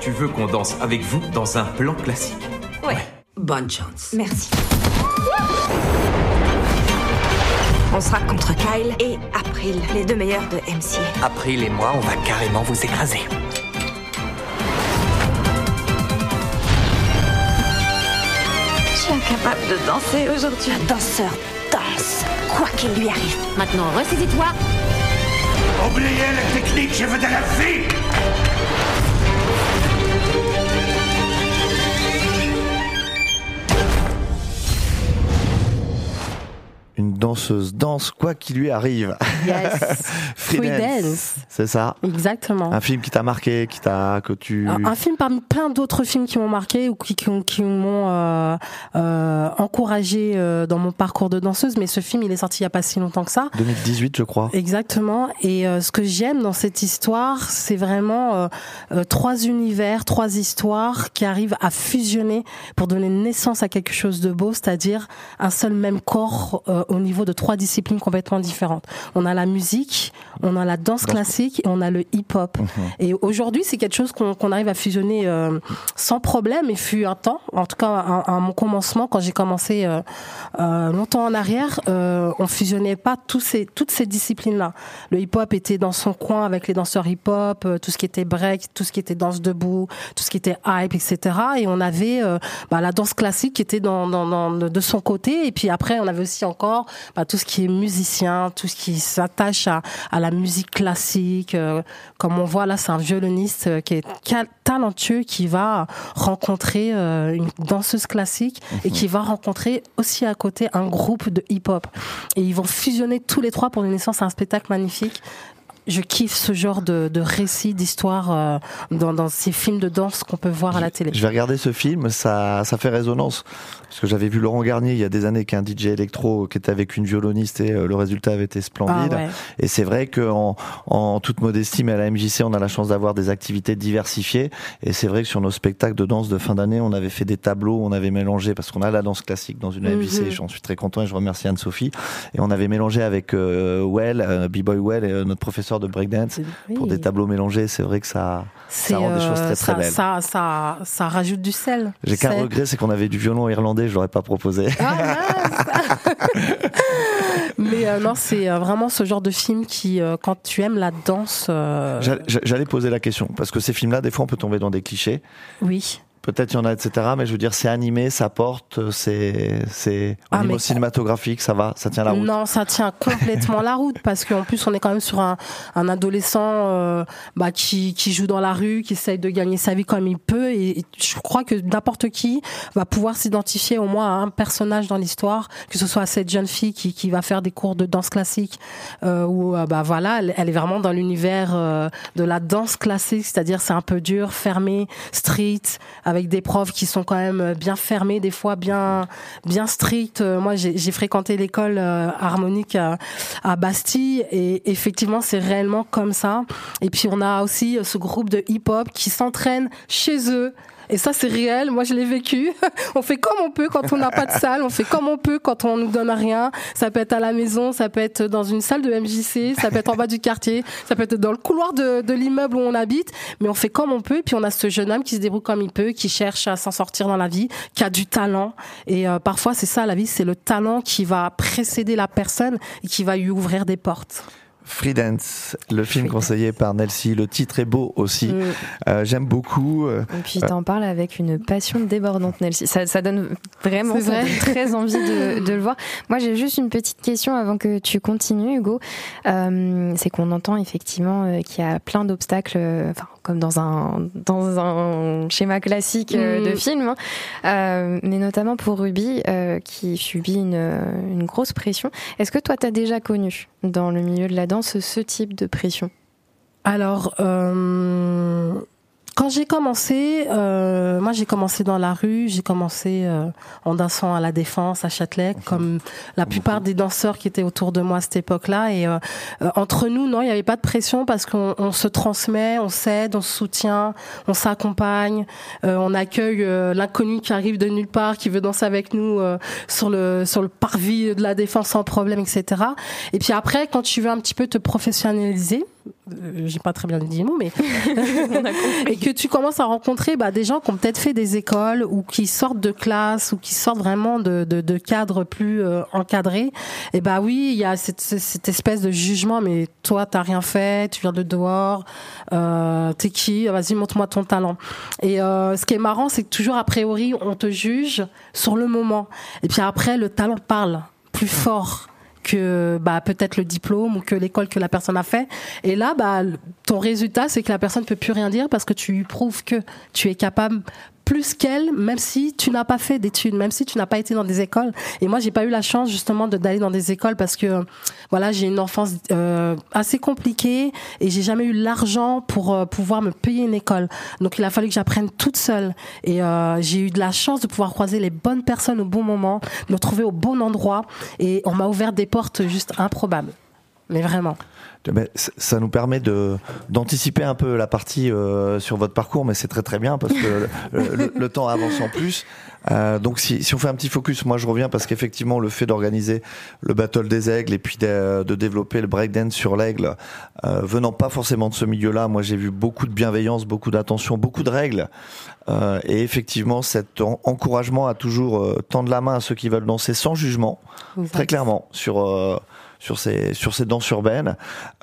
Tu veux qu'on danse avec vous dans un plan classique Ouais. Bonne chance. Merci. On sera contre Kyle et April, les deux meilleurs de MCA. April et moi, on va carrément vous écraser. Je suis incapable de danser aujourd'hui. Un danseur danse, quoi qu'il lui arrive. Maintenant, ressaisis-toi. Oubliez la technique, je veux de la vie and danseuse danse quoi qu'il lui arrive. Yes. Free Free Dance. C'est ça. Exactement. Un film qui t'a marqué, qui t'a que tu. Un, un film parmi plein d'autres films qui m'ont marqué ou qui, qui, qui m'ont euh, euh, encouragé euh, dans mon parcours de danseuse. Mais ce film, il est sorti il y a pas si longtemps que ça. 2018, je crois. Exactement. Et euh, ce que j'aime dans cette histoire, c'est vraiment euh, euh, trois univers, trois histoires qui arrivent à fusionner pour donner naissance à quelque chose de beau, c'est-à-dire un seul même corps euh, au niveau de trois disciplines complètement différentes. On a la musique, on a la danse classique et on a le hip-hop. Et aujourd'hui, c'est quelque chose qu'on arrive à fusionner euh, sans problème. Et fut un temps, en tout cas à, à mon commencement, quand j'ai commencé euh, euh, longtemps en arrière, on fusionnait pas tous ces, toutes ces disciplines-là. Le hip-hop était dans son coin avec les danseurs hip-hop, tout ce qui était break, tout ce qui était danse debout, tout ce qui était hype, etc. Et on avait bah, la danse classique qui était dans, dans, dans- de son côté. Et puis après, on avait aussi encore bah, tout ce qui est musicien, tout ce qui s'attache à, à la musique classique. euh, comme on voit là, c'est un violoniste euh, qui est talentueux, qui va rencontrer euh, une danseuse classique et qui va rencontrer aussi à côté un groupe de hip-hop. Et ils vont fusionner tous les trois pour une naissance à un spectacle magnifique. Je kiffe ce genre de, de récit, d'histoire euh, dans, dans ces films de danse qu'on peut voir à la télé. Je vais regarder ce film, ça, ça fait résonance. Parce que j'avais vu Laurent Garnier il y a des années, qui est un DJ électro, qui était avec une violoniste et euh, le résultat avait été splendide. Ah ouais. Et c'est vrai qu'en en toute modestie, mais à la MJC, on a la chance d'avoir des activités diversifiées. Et c'est vrai que sur nos spectacles de danse de fin d'année, on avait fait des tableaux, on avait mélangé, parce qu'on a la danse classique dans une MJC, et j'en suis très content et je remercie Anne-Sophie. Et on avait mélangé avec euh, Well, B-Boy Well, et notre professeur de breakdance, pour des tableaux mélangés. C'est vrai que ça, ça rend des choses euh, très ça, très belles. ça, ça, ça rajoute du sel. J'ai qu'un regret, c'est qu'on avait du violon irlandais, je l'aurais pas proposé. Ah. Mais euh, non, c'est euh, vraiment ce genre de film qui, euh, quand tu aimes la danse, euh, J'allais- J'allais poser la question, parce que ces films-là, des fois, on peut tomber dans des clichés. oui. Peut-être il y en a, etc. Mais je veux dire, c'est animé, ça porte, c'est, c'est, au Ah, niveau cinématographique, ça va, ça tient la route. Non, ça tient complètement la route parce qu'en plus on est quand même sur un, un adolescent euh, bah, qui, qui joue dans la rue, qui essaye de gagner sa vie comme il peut et, et je crois que n'importe qui va pouvoir s'identifier au moins à un personnage dans l'histoire, que ce soit cette jeune fille qui, qui va faire des cours de danse classique euh, ou euh, bah voilà, elle, elle est vraiment dans l'univers euh, de la danse classique, c'est-à-dire c'est un peu dur, fermé, street, avec des profs qui sont quand même bien fermés, des fois bien bien stricts. Euh, Moi, j'ai fréquenté l'école euh, harmonique à, Bastille et effectivement, c'est réellement comme ça. Et puis on a aussi euh, ce groupe de hip-hop qui s'entraînent chez eux Et ça, c'est réel. Moi, je l'ai vécu. on fait comme on peut quand on n'a pas de salle. On fait comme on peut quand on nous donne rien. Ça peut être à la maison, ça peut être dans une salle de MJC, ça peut être en bas du quartier, ça peut être dans le couloir de, de l'immeuble où on habite. Mais on fait comme on peut. Et puis, on a ce jeune homme qui se débrouille comme il peut, qui cherche à s'en sortir dans la vie, qui a du talent. Et euh, parfois, c'est ça, la vie, c'est le talent qui va précéder la personne et qui va lui ouvrir des portes. Freedance, le film conseillé par Nelsie. Le titre est beau aussi. Mm. Euh, J'aime beaucoup. euh, Et puis t'en parles avec une passion débordante, Nelsie. Ça, ça donne vraiment C'est ça vrai. donne très envie de, de le voir. Moi, j'ai juste une petite question avant que tu continues, Hugo. Euh, c'est qu'on entend effectivement euh, qu'il y a plein d'obstacles, euh, enfin comme dans un dans un schéma classique euh, Mm. de film, hein. Euh, mais notamment pour Ruby euh, qui subit une, une grosse pression. Est-ce que toi, t'as déjà connu dans le milieu de la danse ce type de pression? Alors, euh, quand j'ai commencé, euh, moi j'ai commencé dans la rue, j'ai commencé euh, en dansant à la Défense, à Châtelet, comme la plupart des danseurs qui étaient autour de moi à cette époque-là. Et euh, euh, entre nous, non, il n'y avait pas de pression parce qu'on on se transmet, on s'aide, on se soutient, on s'accompagne, euh, on accueille euh, l'inconnu qui arrive de nulle part, qui veut danser avec nous euh, sur le sur le parvis de la Défense sans problème, etc. Et puis après, quand tu veux un petit peu te professionnaliser, j'ai pas très bien dit le mot, mais et que tu commences à rencontrer bah, des gens qui ont peut-être fait des écoles ou qui sortent de classe ou qui sortent vraiment de, de, de cadres plus euh, encadrés. Et bah oui, il y a cette, cette espèce de jugement, mais toi t'as rien fait, tu viens de dehors, euh, t'es qui? Vas-y, montre-moi ton talent. Et euh, ce qui est marrant, c'est que toujours a priori on te juge sur le moment, et puis après le talent parle plus fort que bah peut-être le diplôme ou que l'école que la personne a fait. Et là bah ton résultat c'est que la personne peut plus rien dire parce que tu prouves que tu es capable plus qu'elle même si tu n'as pas fait d'études même si tu n'as pas été dans des écoles. Et moi j'ai pas eu la chance justement d'aller dans des écoles parce que voilà j'ai une enfance euh, assez compliquée et j'ai jamais eu l'argent pour euh, pouvoir me payer une école. Donc il a fallu que j'apprenne toute seule. Et euh, j'ai eu de la chance de pouvoir croiser les bonnes personnes au bon moment me trouver au bon endroit et on m'a ouvert des portes juste improbables mais vraiment ça nous permet de d'anticiper un peu la partie euh, sur votre parcours, mais c'est très très bien parce que le, le- le temps avance en plus. Euh, donc si, si on fait un petit focus, moi je reviens parce qu'effectivement le fait d'organiser le battle des aigles et puis de, de développer le breakdance sur l'aigle, euh, venant pas forcément de ce milieu-là, moi j'ai vu beaucoup de bienveillance, beaucoup d'attention, beaucoup de règles. Euh, et effectivement cet en- encouragement à toujours tendre la main à ceux qui veulent danser sans jugement, très clairement sur sur ces sur ces danses urbaines.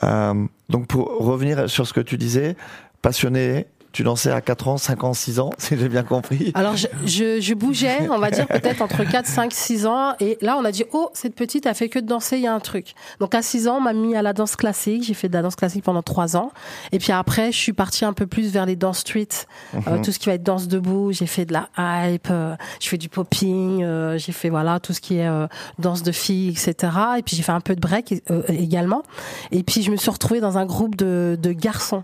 Euh, donc pour revenir sur ce que tu disais, passionné, tu dansais à 4 ans, 5 ans, 6 ans, si j'ai bien compris. Alors, je, je, je bougeais, on va dire peut-être entre 4, 5, 6 ans. Et là, on a dit, oh, cette petite a fait que de danser, il y a un truc. Donc, à 6 ans, on m'a mis à la danse classique. J'ai fait de la danse classique pendant 3 ans. Et puis après, je suis partie un peu plus vers les danses street. Euh, Mhm. tout ce qui va être danse debout. J'ai fait de la hype, euh, je fais du popping, euh, j'ai fait, voilà, tout ce qui est danse de filles, etc. Et puis, j'ai fait un peu de break également. Et puis, je me suis retrouvée dans un groupe de, de garçons.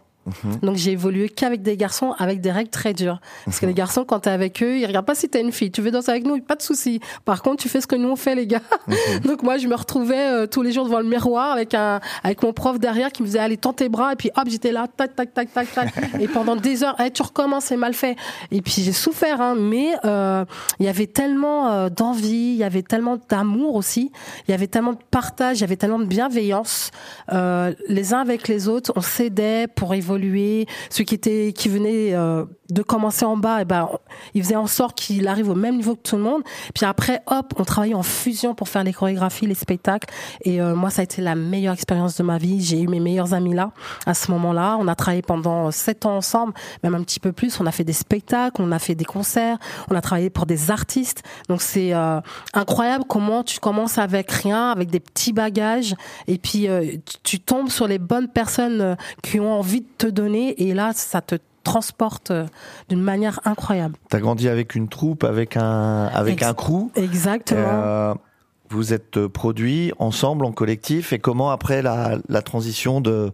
Donc j'ai évolué qu'avec des garçons avec des règles très dures. Parce que les garçons, quand t'es avec eux, ils regardent pas si t'es une fille. Tu veux danser avec nous, pas de souci. Par contre, tu fais ce que nous on fait, les gars. Donc moi, je me retrouvais euh, tous les jours devant le miroir avec un avec mon prof derrière qui me disait allez tends tes bras et puis hop j'étais là tac tac tac tac tac. Et pendant des heures hey, tu recommences c'est mal fait. Et puis j'ai souffert hein, mais euh, il y avait tellement euh, d'envie il y avait tellement d'amour aussi. Il y avait tellement de partage il y avait tellement de bienveillance. Les uns avec les autres on s'aidait pour évoluer ceux qui étaient qui venaient euh, de commencer en bas et ben ils faisaient en sorte qu'il arrive au même niveau que tout le monde. Puis après hop on travaillait en fusion pour faire les chorégraphies les spectacles. Et euh, moi ça a été la meilleure expérience de ma vie. J'ai eu mes meilleurs amis là à ce moment-là. On a travaillé pendant sept ans ensemble même un petit peu plus. On a fait des spectacles on a fait des concerts. On a travaillé pour des artistes. Donc c'est euh, incroyable comment tu commences avec rien avec des petits bagages. Et puis euh, tu, tu tombes sur les bonnes personnes euh, qui ont envie de te donner. Et là ça te transporte euh, d'une manière incroyable T'as grandi avec une troupe, avec un avec Ex- un crew? exactement Euh, vous êtes euh, produits ensemble en collectif et comment après la, la transition de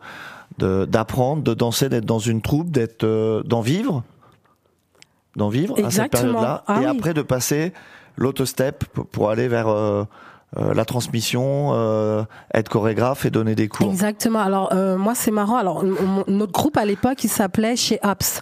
d'apprendre, de, danser, d'être dans une troupe, d'être euh, d'en vivre, d'en vivre à cette période-là Ah et oui. après de passer l'auto step pour, pour aller vers euh, euh, la transmission, euh, être chorégraphe et donner des cours. Exactement. Alors euh, moi c'est marrant. Alors notre groupe à l'époque il s'appelait chez Apps.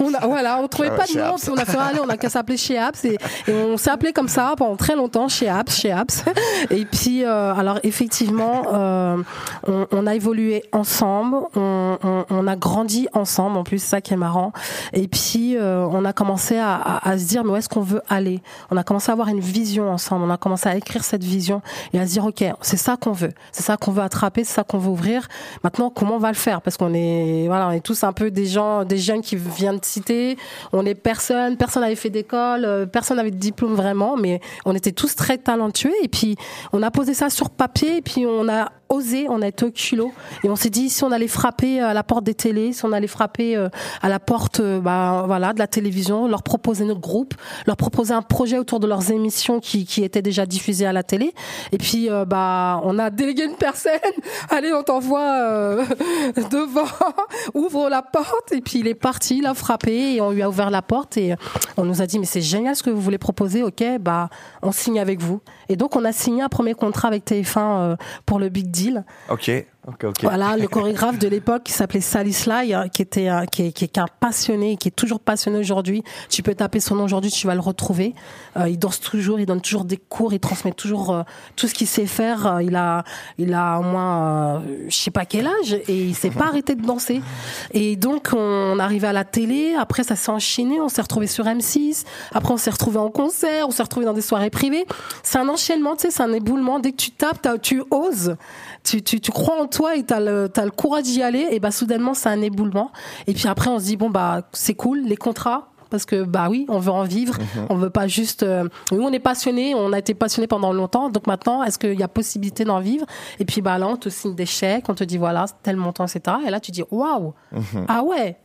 on a, voilà, on trouvait pas de chez nom. Apps. On a fait allez, on a qu'à s'appeler chez Apps et, et on s'est appelé comme ça pendant très longtemps chez Apps, chez Apps. Et puis alors effectivement on, on a évolué ensemble, on, a grandi ensemble. En plus c'est ça qui est marrant. Et puis on a commencé à, à, à se dire mais où est-ce qu'on veut aller? On a commencé à avoir une vision ensemble. On a commencé à cette vision et à se dire ok c'est ça qu'on veut, c'est ça qu'on veut attraper, c'est ça qu'on veut ouvrir. Maintenant comment on va le faire? Parce qu'on est voilà on est tous un peu des gens, des jeunes qui viennent de citer. On est personne, personne n'avait fait d'école, euh, personne n'avait de diplôme vraiment, mais on était tous très talentueux et puis on a posé ça sur papier et puis on a osé, on a été au culot et on s'est dit si on allait frapper à la porte des télés, si on allait frapper euh, à la porte euh, bah, voilà de la télévision, leur proposer notre groupe, leur proposer un projet autour de leurs émissions qui, qui étaient déjà diffusées à la télé. Et puis euh, bah on a délégué une personne, allez on t'envoie euh, devant, ouvre la porte. Et puis il est parti, il a frappé et on lui a ouvert la porte. Et on nous a dit mais c'est génial ce que vous voulez proposer, ok bah on signe avec vous et donc on a signé un premier contrat avec TF1 euh, pour le Big Deal. Ok, ok. Voilà, le chorégraphe de l'époque qui s'appelait Sally Sly, hein, qui était un- qui est, qui est qu'un passionné, qui est toujours passionné aujourd'hui. Tu peux taper son nom aujourd'hui, tu vas le retrouver. Euh, il danse toujours, il donne toujours des cours, il transmet toujours euh, tout ce qu'il sait faire. Euh, il a, il a au moins, euh, je sais pas quel âge, et il s'est pas arrêté de danser. Et donc on arrivait à la télé. Après ça s'est enchaîné, on s'est retrouvé sur M6. Après on s'est retrouvé en concert, on s'est retrouvé dans des soirées privées. C'est un enchaînement, tu sais, c'est un éboulement. Dès que tu tapes, tu oses tu, tu, tu crois en toi et t'as le, t'as le courage d'y aller, et bah soudainement c'est un éboulement. Et puis après on se dit bon bah c'est cool les contrats. Parce que bah oui, on veut en vivre, Mhm. on veut pas juste. euh, nous on est passionné, on a été passionné pendant longtemps, donc maintenant est-ce qu'il y a possibilité d'en vivre? Et puis bah là on te signe des chèques, on te dit voilà tel montant etc. Et là tu dis waouh, Mhm. ah ouais,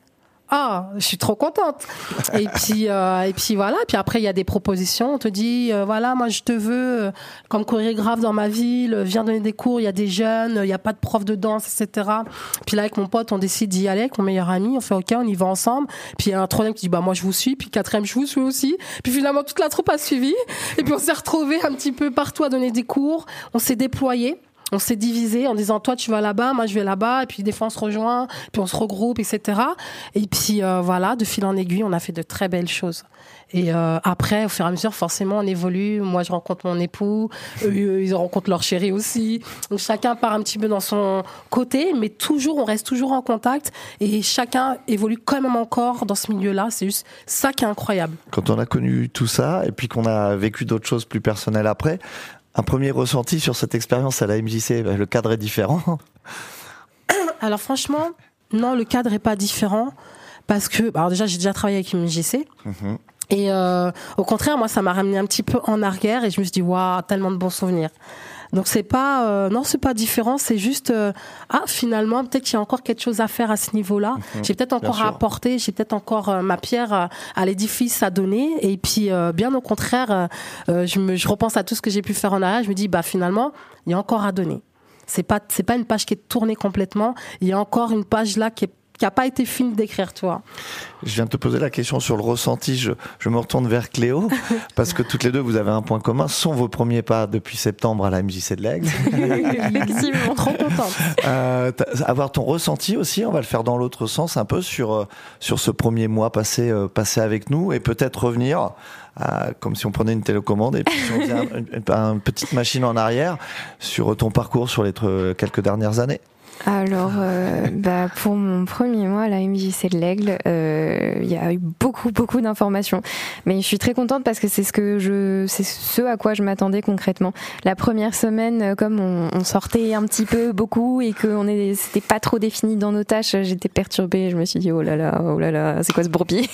ah, je suis trop contente. et puis euh, et puis voilà. Puis après il y a des propositions. On te dit euh, voilà, moi je te veux euh, comme chorégraphe dans ma ville. euh, Viens donner des cours. Il y a des jeunes. Il n'y a pas de prof de danse, etc. Puis là avec mon pote, on décide d'y aller avec mon meilleur ami. On fait ok, on y va ensemble. Puis il y a un troisième qui dit bah moi je vous suis. Puis quatrième je vous suis aussi. Puis finalement toute la troupe a suivi. Et puis on s'est retrouvés un petit peu partout à donner des cours. On s'est déployés on s'est divisé en disant toi tu vas là-bas, moi je vais là-bas, et puis des fois on se rejoint, puis on se regroupe, etc. Et puis euh, voilà, de fil en aiguille, on a fait de très belles choses. Et euh, après, au fur et à mesure, forcément, on évolue. Moi, je rencontre mon époux, eux, ils rencontrent leur chéri aussi. Donc chacun part un petit peu dans son côté, mais toujours, on reste toujours en contact, et chacun évolue quand même encore dans ce milieu-là. C'est juste ça qui est incroyable. Quand on a connu tout ça et puis qu'on a vécu d'autres choses plus personnelles après, un premier ressenti sur cette expérience à la MJC, bah, le cadre est différent. Alors franchement, non, le cadre est pas différent parce que, alors déjà, j'ai déjà travaillé avec une MJC. Mhm. Et euh, au contraire, moi, ça m'a ramené un petit peu en arrière et je me suis dit, waouh, tellement de bons souvenirs. Donc c'est pas, euh, non, c'est pas différent. C'est juste, euh, ah, finalement, peut-être qu'il y a encore quelque chose à faire à ce niveau-là. Mhm. J'ai peut-être encore à apporter. J'ai peut-être encore euh, ma pierre euh, à l'édifice à donner. Et puis, euh, bien au contraire, je me, je repense à tout ce que j'ai pu faire en arrière. Je me dis, bah finalement, il y a encore à donner. C'est pas, c'est pas une page qui est tournée complètement. Il y a encore une page là qui est qui a pas été finie d'écrire, tu vois. Je viens de te poser la question sur le ressenti. Je, je me retourne vers Cléo parce que toutes les deux, vous avez un point commun. Ce sont vos premiers pas depuis septembre à la MJC de l'Aigle. Effectivement, trop contente. Euh, avoir ton ressenti aussi, on va le faire dans l'autre sens, un peu sur euh, sur ce premier mois passé euh, passé avec nous et peut-être revenir. à- comme si on prenait une télécommande et puis si on faisait un- une, une petite machine en arrière sur ton parcours sur les quelques dernières années. Alors, euh, bah, pour mon premier mois à la MJC de l'Aigle, euh, il y a eu beaucoup, beaucoup d'informations. Mais je suis très contente parce que c'est ce ce à quoi je m'attendais concrètement. La première semaine, euh, comme on, on sortait un petit peu beaucoup et que on est, c'était pas trop défini dans nos tâches, j'étais perturbée. Je me suis dit oh là là, oh là là, c'est quoi ce bourbier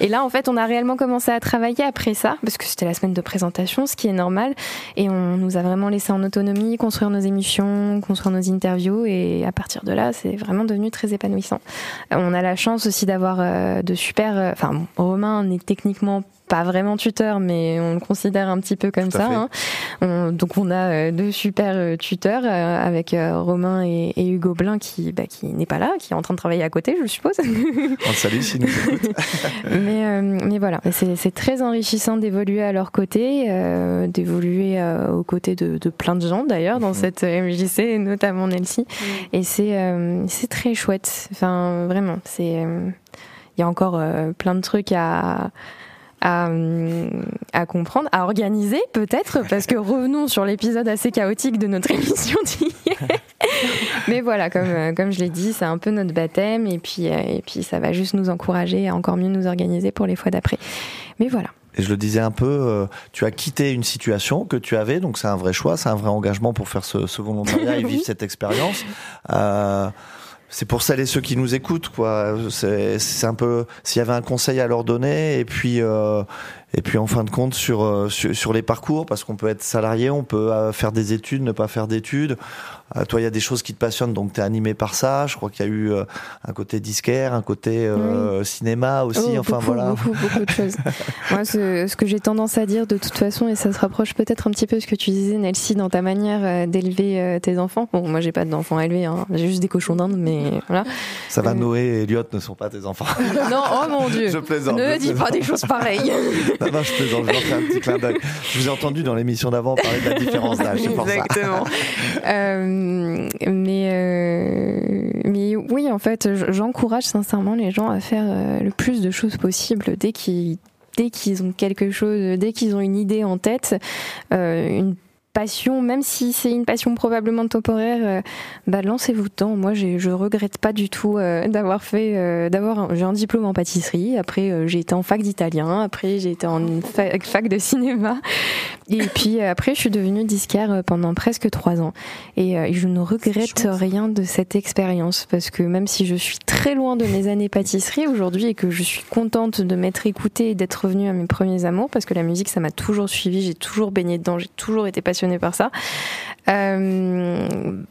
Et là, en fait, on a réellement commencé à travailler après ça, parce que c'était la semaine de présentation, ce qui est normal. Et on nous a vraiment laissé en autonomie, construire nos émissions, construire nos interviews. Et à partir de là, c'est vraiment devenu très épanouissant. On a la chance aussi d'avoir euh, de super. euh, Enfin, Romain n'est techniquement pas vraiment tuteur, mais on le considère un petit peu comme ça. hein. On- donc on a euh, deux super euh, tuteurs euh, avec euh, Romain et, et Hugo Blin qui, bah, qui n'est pas là, qui est en train de travailler à côté, je suppose. On salue s'il nous écoute. mais Mais, euh, mais voilà, c'est c'est très enrichissant d'évoluer à leur côté, euh, d'évoluer euh, aux côtés de, de plein de gens d'ailleurs dans cette MJC, et notamment Nelsie. Et c'est euh, c'est très chouette. Enfin, vraiment, c'est euh, il y a encore euh, plein de trucs à à, hum, à comprendre, à organiser peut-être, parce que revenons sur l'épisode assez chaotique de notre émission d'hier. Mais voilà, comme, euh, comme je l'ai dit, c'est un peu notre baptême, et puis, euh, et puis ça va juste nous encourager à encore mieux nous organiser pour les fois d'après. Mais voilà. Et je le disais un peu, euh, tu as quitté une situation que tu avais, donc c'est un vrai choix, c'est un vrai engagement pour faire ce, ce volontariat et vivre cette expérience. Euh, c'est pour celles et ceux qui nous écoutent, quoi. C'est un peu s'il y avait un conseil à leur donner, et puis euh, et puis en fin de compte sur euh, sur, sur les parcours, parce qu'on peut être salarié, on peut euh, faire des études, ne pas faire d'études. Euh, toi, il y a des choses qui te passionnent, donc tu es animé par ça. Je crois qu'il y a eu euh, un côté disquaire, un côté euh, cinéma aussi. Oh, enfin beaucoup, voilà. Beaucoup, beaucoup de choses. Moi, ce, ce que j'ai tendance à dire de toute façon, et ça se rapproche peut-être un petit peu de ce que tu disais, Nelsie, dans ta manière d'élever tes enfants. Bon, moi, j'ai pas d'enfants à élever, hein. j'ai juste des cochons d'Inde, mais voilà. Ça va, Noé et Elliot ne sont pas tes enfants. Non, oh mon dieu. Je plaisante. Ne je dis pas des choses pareilles. non, je je fais un petit clin. Je vous ai entendu dans l'émission d'avant parler de la différence d'âge, c'est pour ça. Exactement. Euh, mais, euh, mais oui, en fait, j'encourage sincèrement les gens à faire euh, le plus de choses possible dès qu'ils dès ont quelque chose, dès qu'ils ont une idée en tête, passion, même si c'est une passion probablement temporaire, euh, bah lancez-vous dedans. Moi, je regrette pas du tout euh, d'avoir fait, euh, d'avoir, j'ai un diplôme en pâtisserie. Après, j'ai été en fac d'italien. Après, j'ai été en fa- fac de cinéma. Et puis après, je suis devenue disquaire pendant presque trois ans. Et je ne regrette rien de cette expérience parce que même si je suis très loin de mes années pâtisserie aujourd'hui et que je suis contente de m'être écoutée et d'être revenue à mes premiers amours parce que la musique, ça m'a toujours suivi, j'ai toujours baigné dedans, j'ai toujours été passionnée par ça. Euh,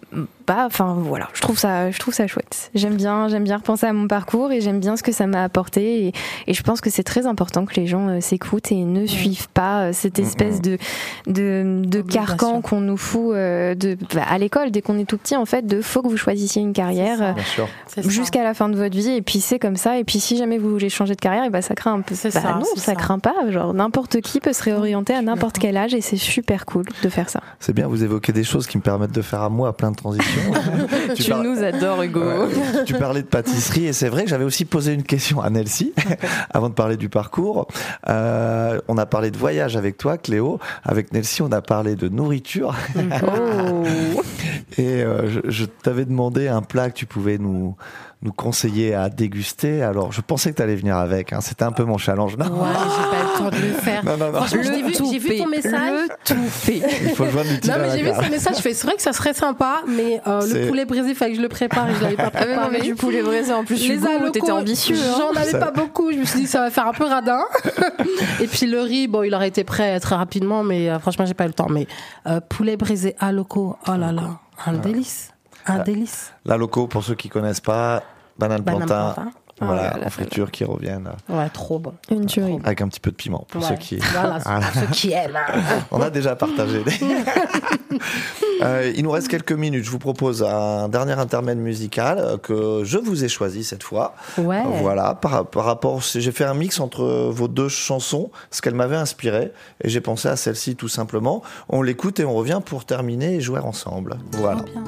enfin voilà, je trouve ça, je trouve ça chouette. J'aime bien, j'aime bien repenser à mon parcours et j'aime bien ce que ça m'a apporté. Et, et je pense que c'est très important que les gens euh, s'écoutent et ne suivent pas euh, cette espèce de de, de carcan qu'on nous fout euh, de bah, à l'école dès qu'on est tout petit en fait. De faut que vous choisissiez une carrière jusqu'à la fin de votre vie et puis c'est comme ça. Et puis si jamais vous voulez changer de carrière, et bah ça craint un peu. Bah ça, non, ça. craint pas. Genre n'importe qui peut se réorienter à n'importe quel âge et c'est super cool de faire ça. C'est bien, vous évoquez des choses qui me permettent de faire à moi plein de transitions. Tu, par- nous adores Hugo. Ouais. tu parlais de pâtisserie et c'est vrai que j'avais aussi posé une question à Nelsie avant de parler du parcours. Euh, on a parlé de voyage avec toi, Cléo. Avec Nelsie, on a parlé de nourriture. Oh. Et euh, je, je t'avais demandé un plat que tu pouvais nous nous conseiller à déguster. Alors, je pensais que tu allais venir avec. hein. C'était un peu mon challenge. Non, Ouais, j'ai pas eu le temps de le faire. Non, non, non. J'ai vu, j'ai vu ton message. Le tout fait. il faut joindre Non, mais j'ai vu ce message, je fais, c'est vrai que ça serait sympa, mais euh, le poulet brisé, il fallait que je le prépare et je l'avais pas Ah mais préparé. non mais du poulet braisé en plus Les Hugo, t'étais ambitieux. hein. J'en avais Ça- pas beaucoup. Je me suis dit, ça va faire un peu radin. et puis le riz, bon, il aurait été prêt très rapidement, mais euh, franchement, j'ai pas eu le temps. Mais euh, poulet brisé à loco, oh là là, un délice. Un délice. La loco, pour ceux qui connaissent pas, banane Banane plantain. plantain. Voilà, Oh là là en friture qui reviennent Ouais, trop bon. Une tuerie. avec un petit peu de piment pour Ouais. ceux qui. Voilà, Voilà. pour ceux qui aiment. hein. On a déjà partagé. les- Euh, il nous reste quelques minutes. Je vous propose un dernier intermède musical que je vous ai choisi cette fois. Ouais. Voilà, par, par rapport, j'ai fait un mix entre vos deux chansons, ce qu'elles m'avaient inspiré, et j'ai pensé à celle-ci tout simplement. On l'écoute et on revient pour terminer et jouer ensemble. Voilà. Terembe,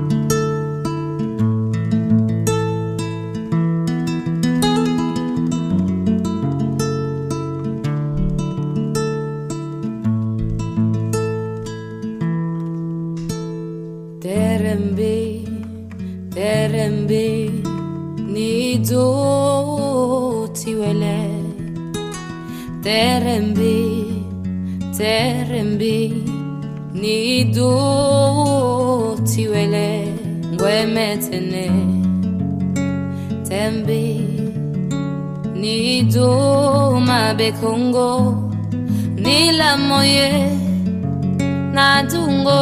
infinite tembi ni be bekongo ni la moye na dungo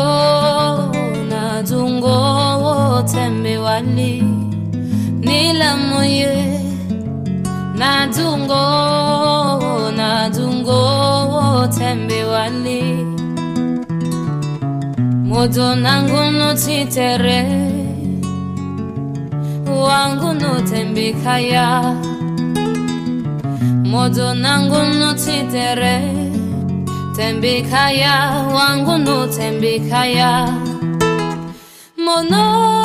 na dungo tembe wali ni la moye na dungo na dungo tembe wali modo nangu no titere wangu notembekaya modo nangu notitere tembekaya wangu notembekaya mono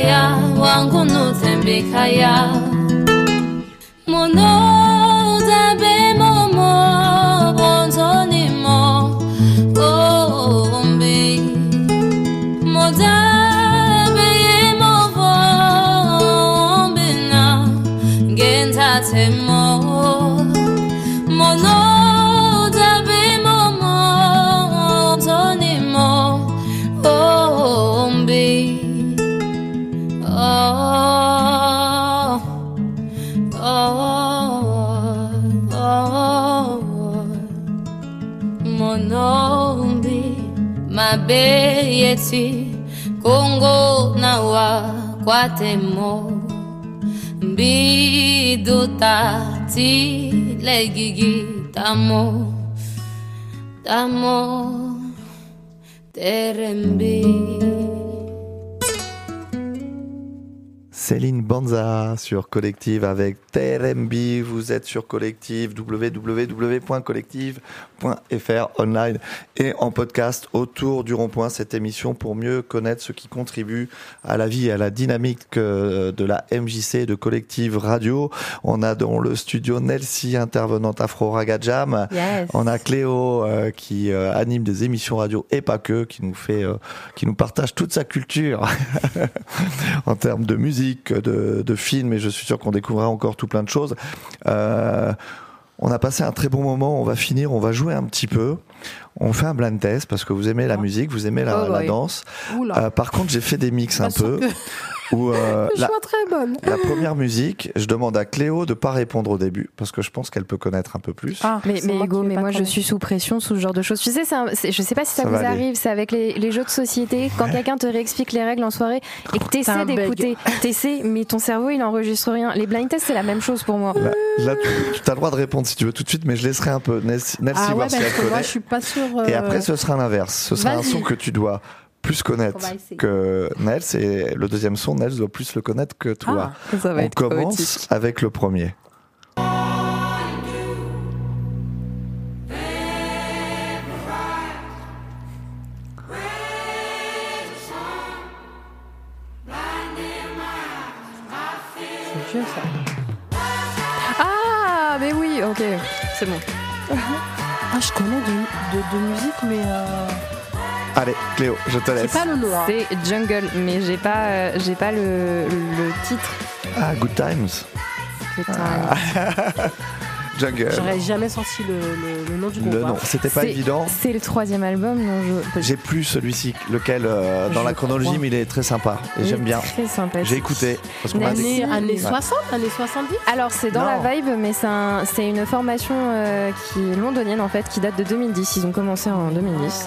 kaya wangu nutembekaya sevgi sur Collective avec TRMB. Vous êtes sur Collective, www.collective.fr online et en podcast autour du rond-point. Cette émission pour mieux connaître ce qui contribue à la vie et à la dynamique euh, de la MJC de Collective Radio. On a dans le studio Nelsie, intervenante Afro Raga Jam. Yes. On a Cléo euh, qui euh, anime des émissions radio et pas que, qui nous fait, euh, qui nous partage toute sa culture en termes de musique, de, de films, et je suis sûr qu'on découvrira encore tout plein de choses. Euh, on a passé un très bon moment, on va finir, on va jouer un petit peu. On fait un blind test parce que vous aimez la musique, vous aimez la, Oh, la oui. danse. Euh, par contre, j'ai fait des mix Pas un peu. que- Où, euh, Je la, suis très bonne. la première musique, je demande à Cléo de pas répondre au début parce que je pense qu'elle peut connaître un peu plus. Ah, Mais, mais moi Hugo, mais moi je suis sous pression, sous ce genre de choses. Tu sais, c'est un- je sais pas si ça, Ça vous arrive, c'est avec les, les jeux de société, quand quelqu'un te réexplique les règles en soirée et que T'as t'essaies d'écouter, t'essaies, mais ton cerveau il enregistre rien. Les blind tests c'est la même chose pour moi. Là, là, tu, tu as le droit de répondre si tu veux tout de suite, mais je laisserai un peu Nelsie, Nelsie Ah ouais, voir si elle que moi connaît. je suis pas sûre. Et euh, après, ce sera l'inverse. Ce sera un son que tu dois plus connaître que Nels et le deuxième son, Nels doit plus le connaître que toi. Ah, ça va On être commence avec le premier. C'est vieux ça. Ah, mais oui, ok, c'est bon. Ah, je connais de, de, de musique, mais euh, Allez, Cléo, je te c'est laisse. pas hein. C'est Jungle, mais j'ai pas, euh, j'ai pas le, le titre. Ah, Good Times. Putain. Jungle. J'aurais jamais senti le, le, le nom du groupe. Le nom, c'était pas évident. C'est le troisième album je. J'ai plus celui-ci, lequel euh, dans Je la chronologie, crois. mais il est très sympa et j'aime bien. Très sympathique. J'ai écouté parce qu'on Années, années Ouais. 60, années 70 Alors c'est dans Non. la vibe, mais c'est un- c'est une formation euh, qui est londonienne en fait, qui date de 2010. Ils ont commencé en 2010.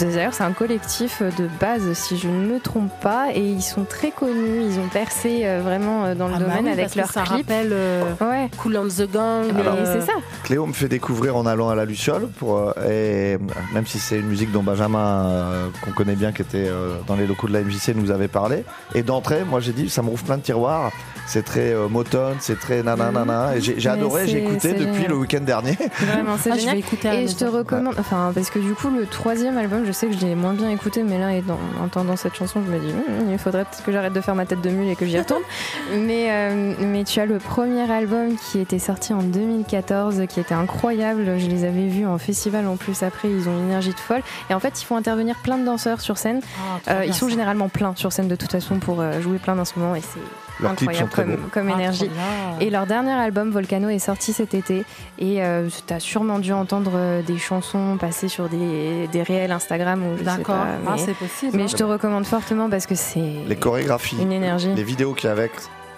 D'ailleurs, c'est un collectif de base, si je ne me trompe pas, et ils sont très connus. Ils ont percé euh, vraiment euh, dans le Ah bah domaine oui, avec leurs ça clips. rappelle euh, Ouais. Cool on the Gang. Alors, euh, c'est ça. Cléo me fait découvrir en allant à la Luciole, pour, euh, et euh, même si c'est une musique dont Benjamin, euh, qu'on connaît bien, qui était euh, dans les locaux de la MJC, nous avait parlé. Et d'entrée, moi j'ai dit, ça me rouvre plein de tiroirs. C'est très euh, Motown, c'est très nanana. Et j'ai adoré, j'ai écouté depuis génial. le week-end dernier. Vraiment, c'est Ah, je génial. Et je te recommande, enfin, parce que du coup, le troisième album, je sais que je l'ai moins bien écouté, mais là, en entendant cette chanson, je me dis, Hum, il faudrait peut-être que j'arrête de faire ma tête de mule et que j'y retourne. mais, euh, mais tu as le premier album qui était sorti en 2014, qui était incroyable. Je les avais vus en festival en plus après, ils ont une énergie de folle. Et en fait, ils font intervenir plein de danseurs sur scène. Ah, Euh, ils sont ça. généralement pleins sur scène de toute façon pour euh, jouer plein d'instruments et c'est Leurs incroyable comme, Ah, énergie. Et leur dernier album, Volcano, est sorti cet été. Et euh, tu as sûrement dû entendre euh, des chansons passer sur des, des réels Instagram ou je sais D'accord. pas. Ah, Mais, c'est possible. mais hein. je te recommande fortement parce que c'est Les chorégraphies, une énergie. les vidéos qu'il y a avec,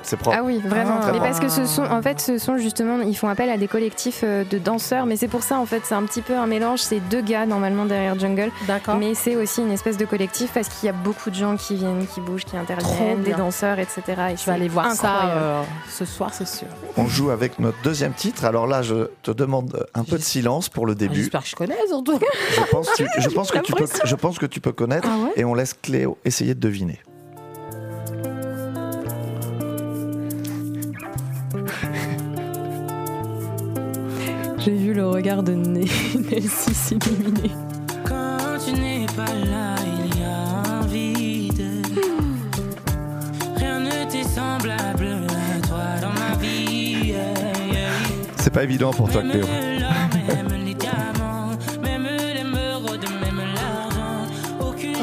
c'est propre. Ah oui, vraiment. mais parce que ce sont, en fait, ce sont justement, ils font appel à des collectifs euh, de danseurs, mais c'est pour ça, en fait, c'est un petit peu un mélange. C'est deux gars normalement derrière Jungle, D'accord. mais c'est aussi une espèce de collectif parce qu'il y a beaucoup de gens qui viennent, qui bougent, qui interviennent, des danseurs, etc. Et Je vais aller voir ça euh, ce soir, c'est sûr. On joue avec notre deuxième titre. Alors là, je te demande un peu de silence pour le Ah, début. J'espère que je connais surtout. Je pense, que- je pense que tu peux, je pense que tu peux connaître. Ah ouais et on laisse Cléo essayer de deviner. J'ai vu le regard de Nelsie s'illuminer. Quand tu n'es pas là, il y a un vide. Rien ne t'est semblable à toi dans ma vie. C'est pas évident pour toi, Cléo.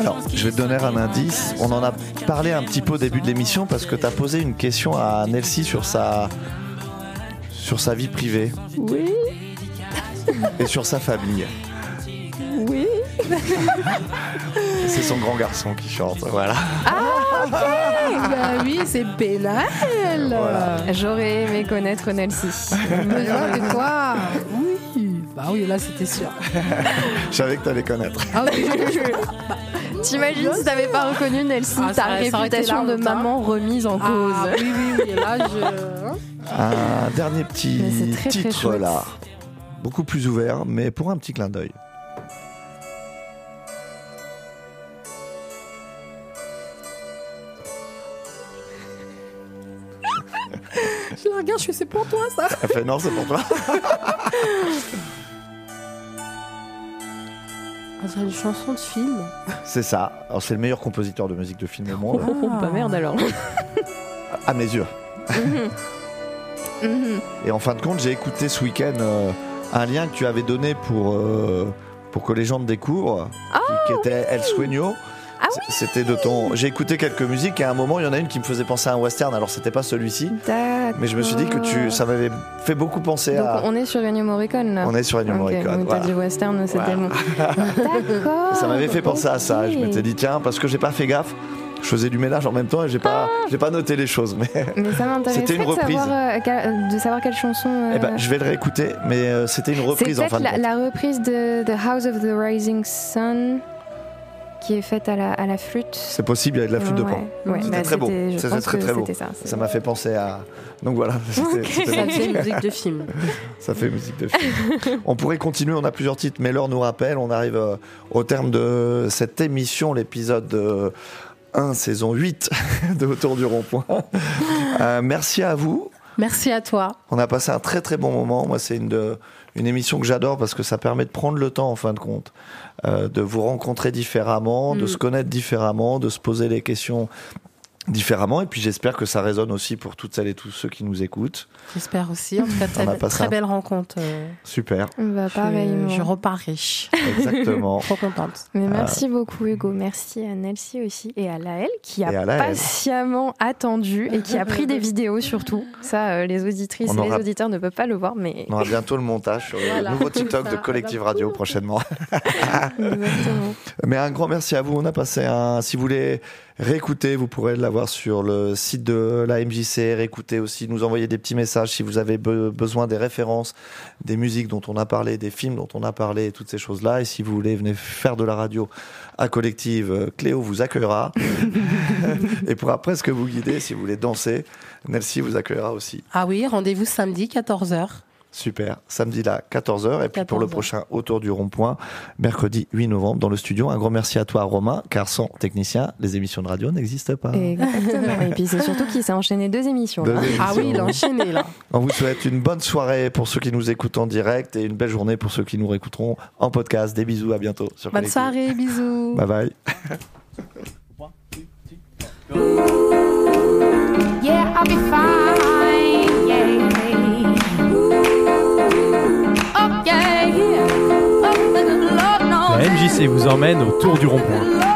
Alors, je vais te donner un indice. On en a parlé un petit peu au début de l'émission parce que tu as posé une question à Nelsie sur sa, sur sa vie privée Oui, et sur sa famille. oui. C'est son grand garçon qui chante. Voilà. bah oui, c'est Benal. J'aurais aimé connaître Nelsie. Besoin de quoi Oui. Bah oui, là c'était sûr. Je savais que tu allais connaître. Ah oui. T'imagines si t'avais pas reconnu Nelsie, Ah, ta réputation de hein. maman remise en cause. Ah oui, oui, oui. Là, je. Un dernier petit très, titre là. Beaucoup plus ouvert, mais pour un petit clin d'œil. Je la regarde, je fais c'est pour toi ça. Elle fait non, c'est pour toi. On dirait une chanson de film. C'est ça. Alors, c'est le meilleur compositeur de musique de film au monde. Oh, bah merde alors. À mes yeux. Mhm. Et en fin de compte, j'ai écouté ce week-end euh, un lien que tu avais donné pour, euh, pour que les gens te découvrent, qui, qui était El Sueño. Ah C'était de ton. J'ai écouté quelques musiques et à un moment, il y en a une qui me faisait penser à un western. Alors, c'était pas celui-ci, mais je me suis dit que tu, ça m'avait fait beaucoup penser Donc à. on est sur Ennio Morricone là. On est sur Ennio Ok, Morricone, T'as voilà. dit western, c'était bon. D'accord. Ça m'avait fait penser à ça. Je m'étais dit, tiens, parce que j'ai pas fait gaffe. Je faisais du ménage en même temps et j'ai pas, j'ai pas noté les choses. Mais Mais ça C'était une de savoir, reprise. euh, de savoir quelle chanson. euh, eh ben, je vais le réécouter. Mais euh, c'était une reprise en fin peut-être de la, compte. la reprise de The House of the Rising Sun qui est faite à la, à la flûte. C'est possible, il y a de la flûte de pan. ouais, C'était bah, très beau. c'était- très très ça, m'a fait penser à. Donc voilà, Ça fait musique de film. ça fait musique de film. on pourrait continuer, on a plusieurs titres, mais l'heure nous rappelle. On arrive euh, au terme de cette émission, l'épisode euh, 1, saison 8 de Autour du rond-point. Euh, merci à vous. Merci à toi. On a passé un très très bon moment. Moi, c'est une, de- une émission que j'adore parce que ça permet de prendre le temps, en fin de compte, euh, de vous rencontrer différemment, de Mm. se connaître différemment, de se poser les questions différemment. Et puis, j'espère que ça résonne aussi pour toutes celles et tous ceux qui nous écoutent. J'espère aussi. En tout cas, On a très, très belle rencontre. euh, Super, Bah, je- pareillement. Je, repars riche. exactement. Trop contente. Mais merci beaucoup Hugo, merci à Nelsie aussi et à Laëlle qui a patiemment attendu et qui a pris des vidéos surtout. Ça, euh, les auditrices On et les auditeurs ne peuvent pas le voir, mais On aura bientôt le montage sur le nouveau TikTok de Collective. Radio prochainement. exactement. Mais un grand merci à vous. On a passé un. Si vous voulez réécouter, vous pourrez l'avoir sur le site de la MJC. Réécouter aussi, nous envoyer des petits messages si vous avez be- besoin des références, des musiques dont on a parlé, des films dont on a parlé, toutes ces choses-là. Et si vous voulez venir faire de la radio à Collective, euh, Cléo vous accueillera et pourra presque vous guider si vous voulez danser. Nelsie vous accueillera aussi. Ah oui, rendez-vous samedi 14h. Super. Samedi là, 14h. Et puis pour le 14h. prochain Autour du Rond-Point, mercredi 8 novembre dans le studio. Un grand merci à toi, Romain, car sans technicien, les émissions de radio n'existent pas. Exactement. Et puis c'est surtout qu'il s'est enchaîné deux émissions. Deux là. émissions. Ah oui, il a enchaîné là. On vous souhaite une bonne soirée pour ceux qui nous écoutent en direct et une belle journée pour ceux qui nous réécouteront en podcast. Des bisous, à bientôt sur Bonne Collectif. soirée, bisous. Bye bye. Yeah, I'll be fine. MJC vous emmène autour du rond-point.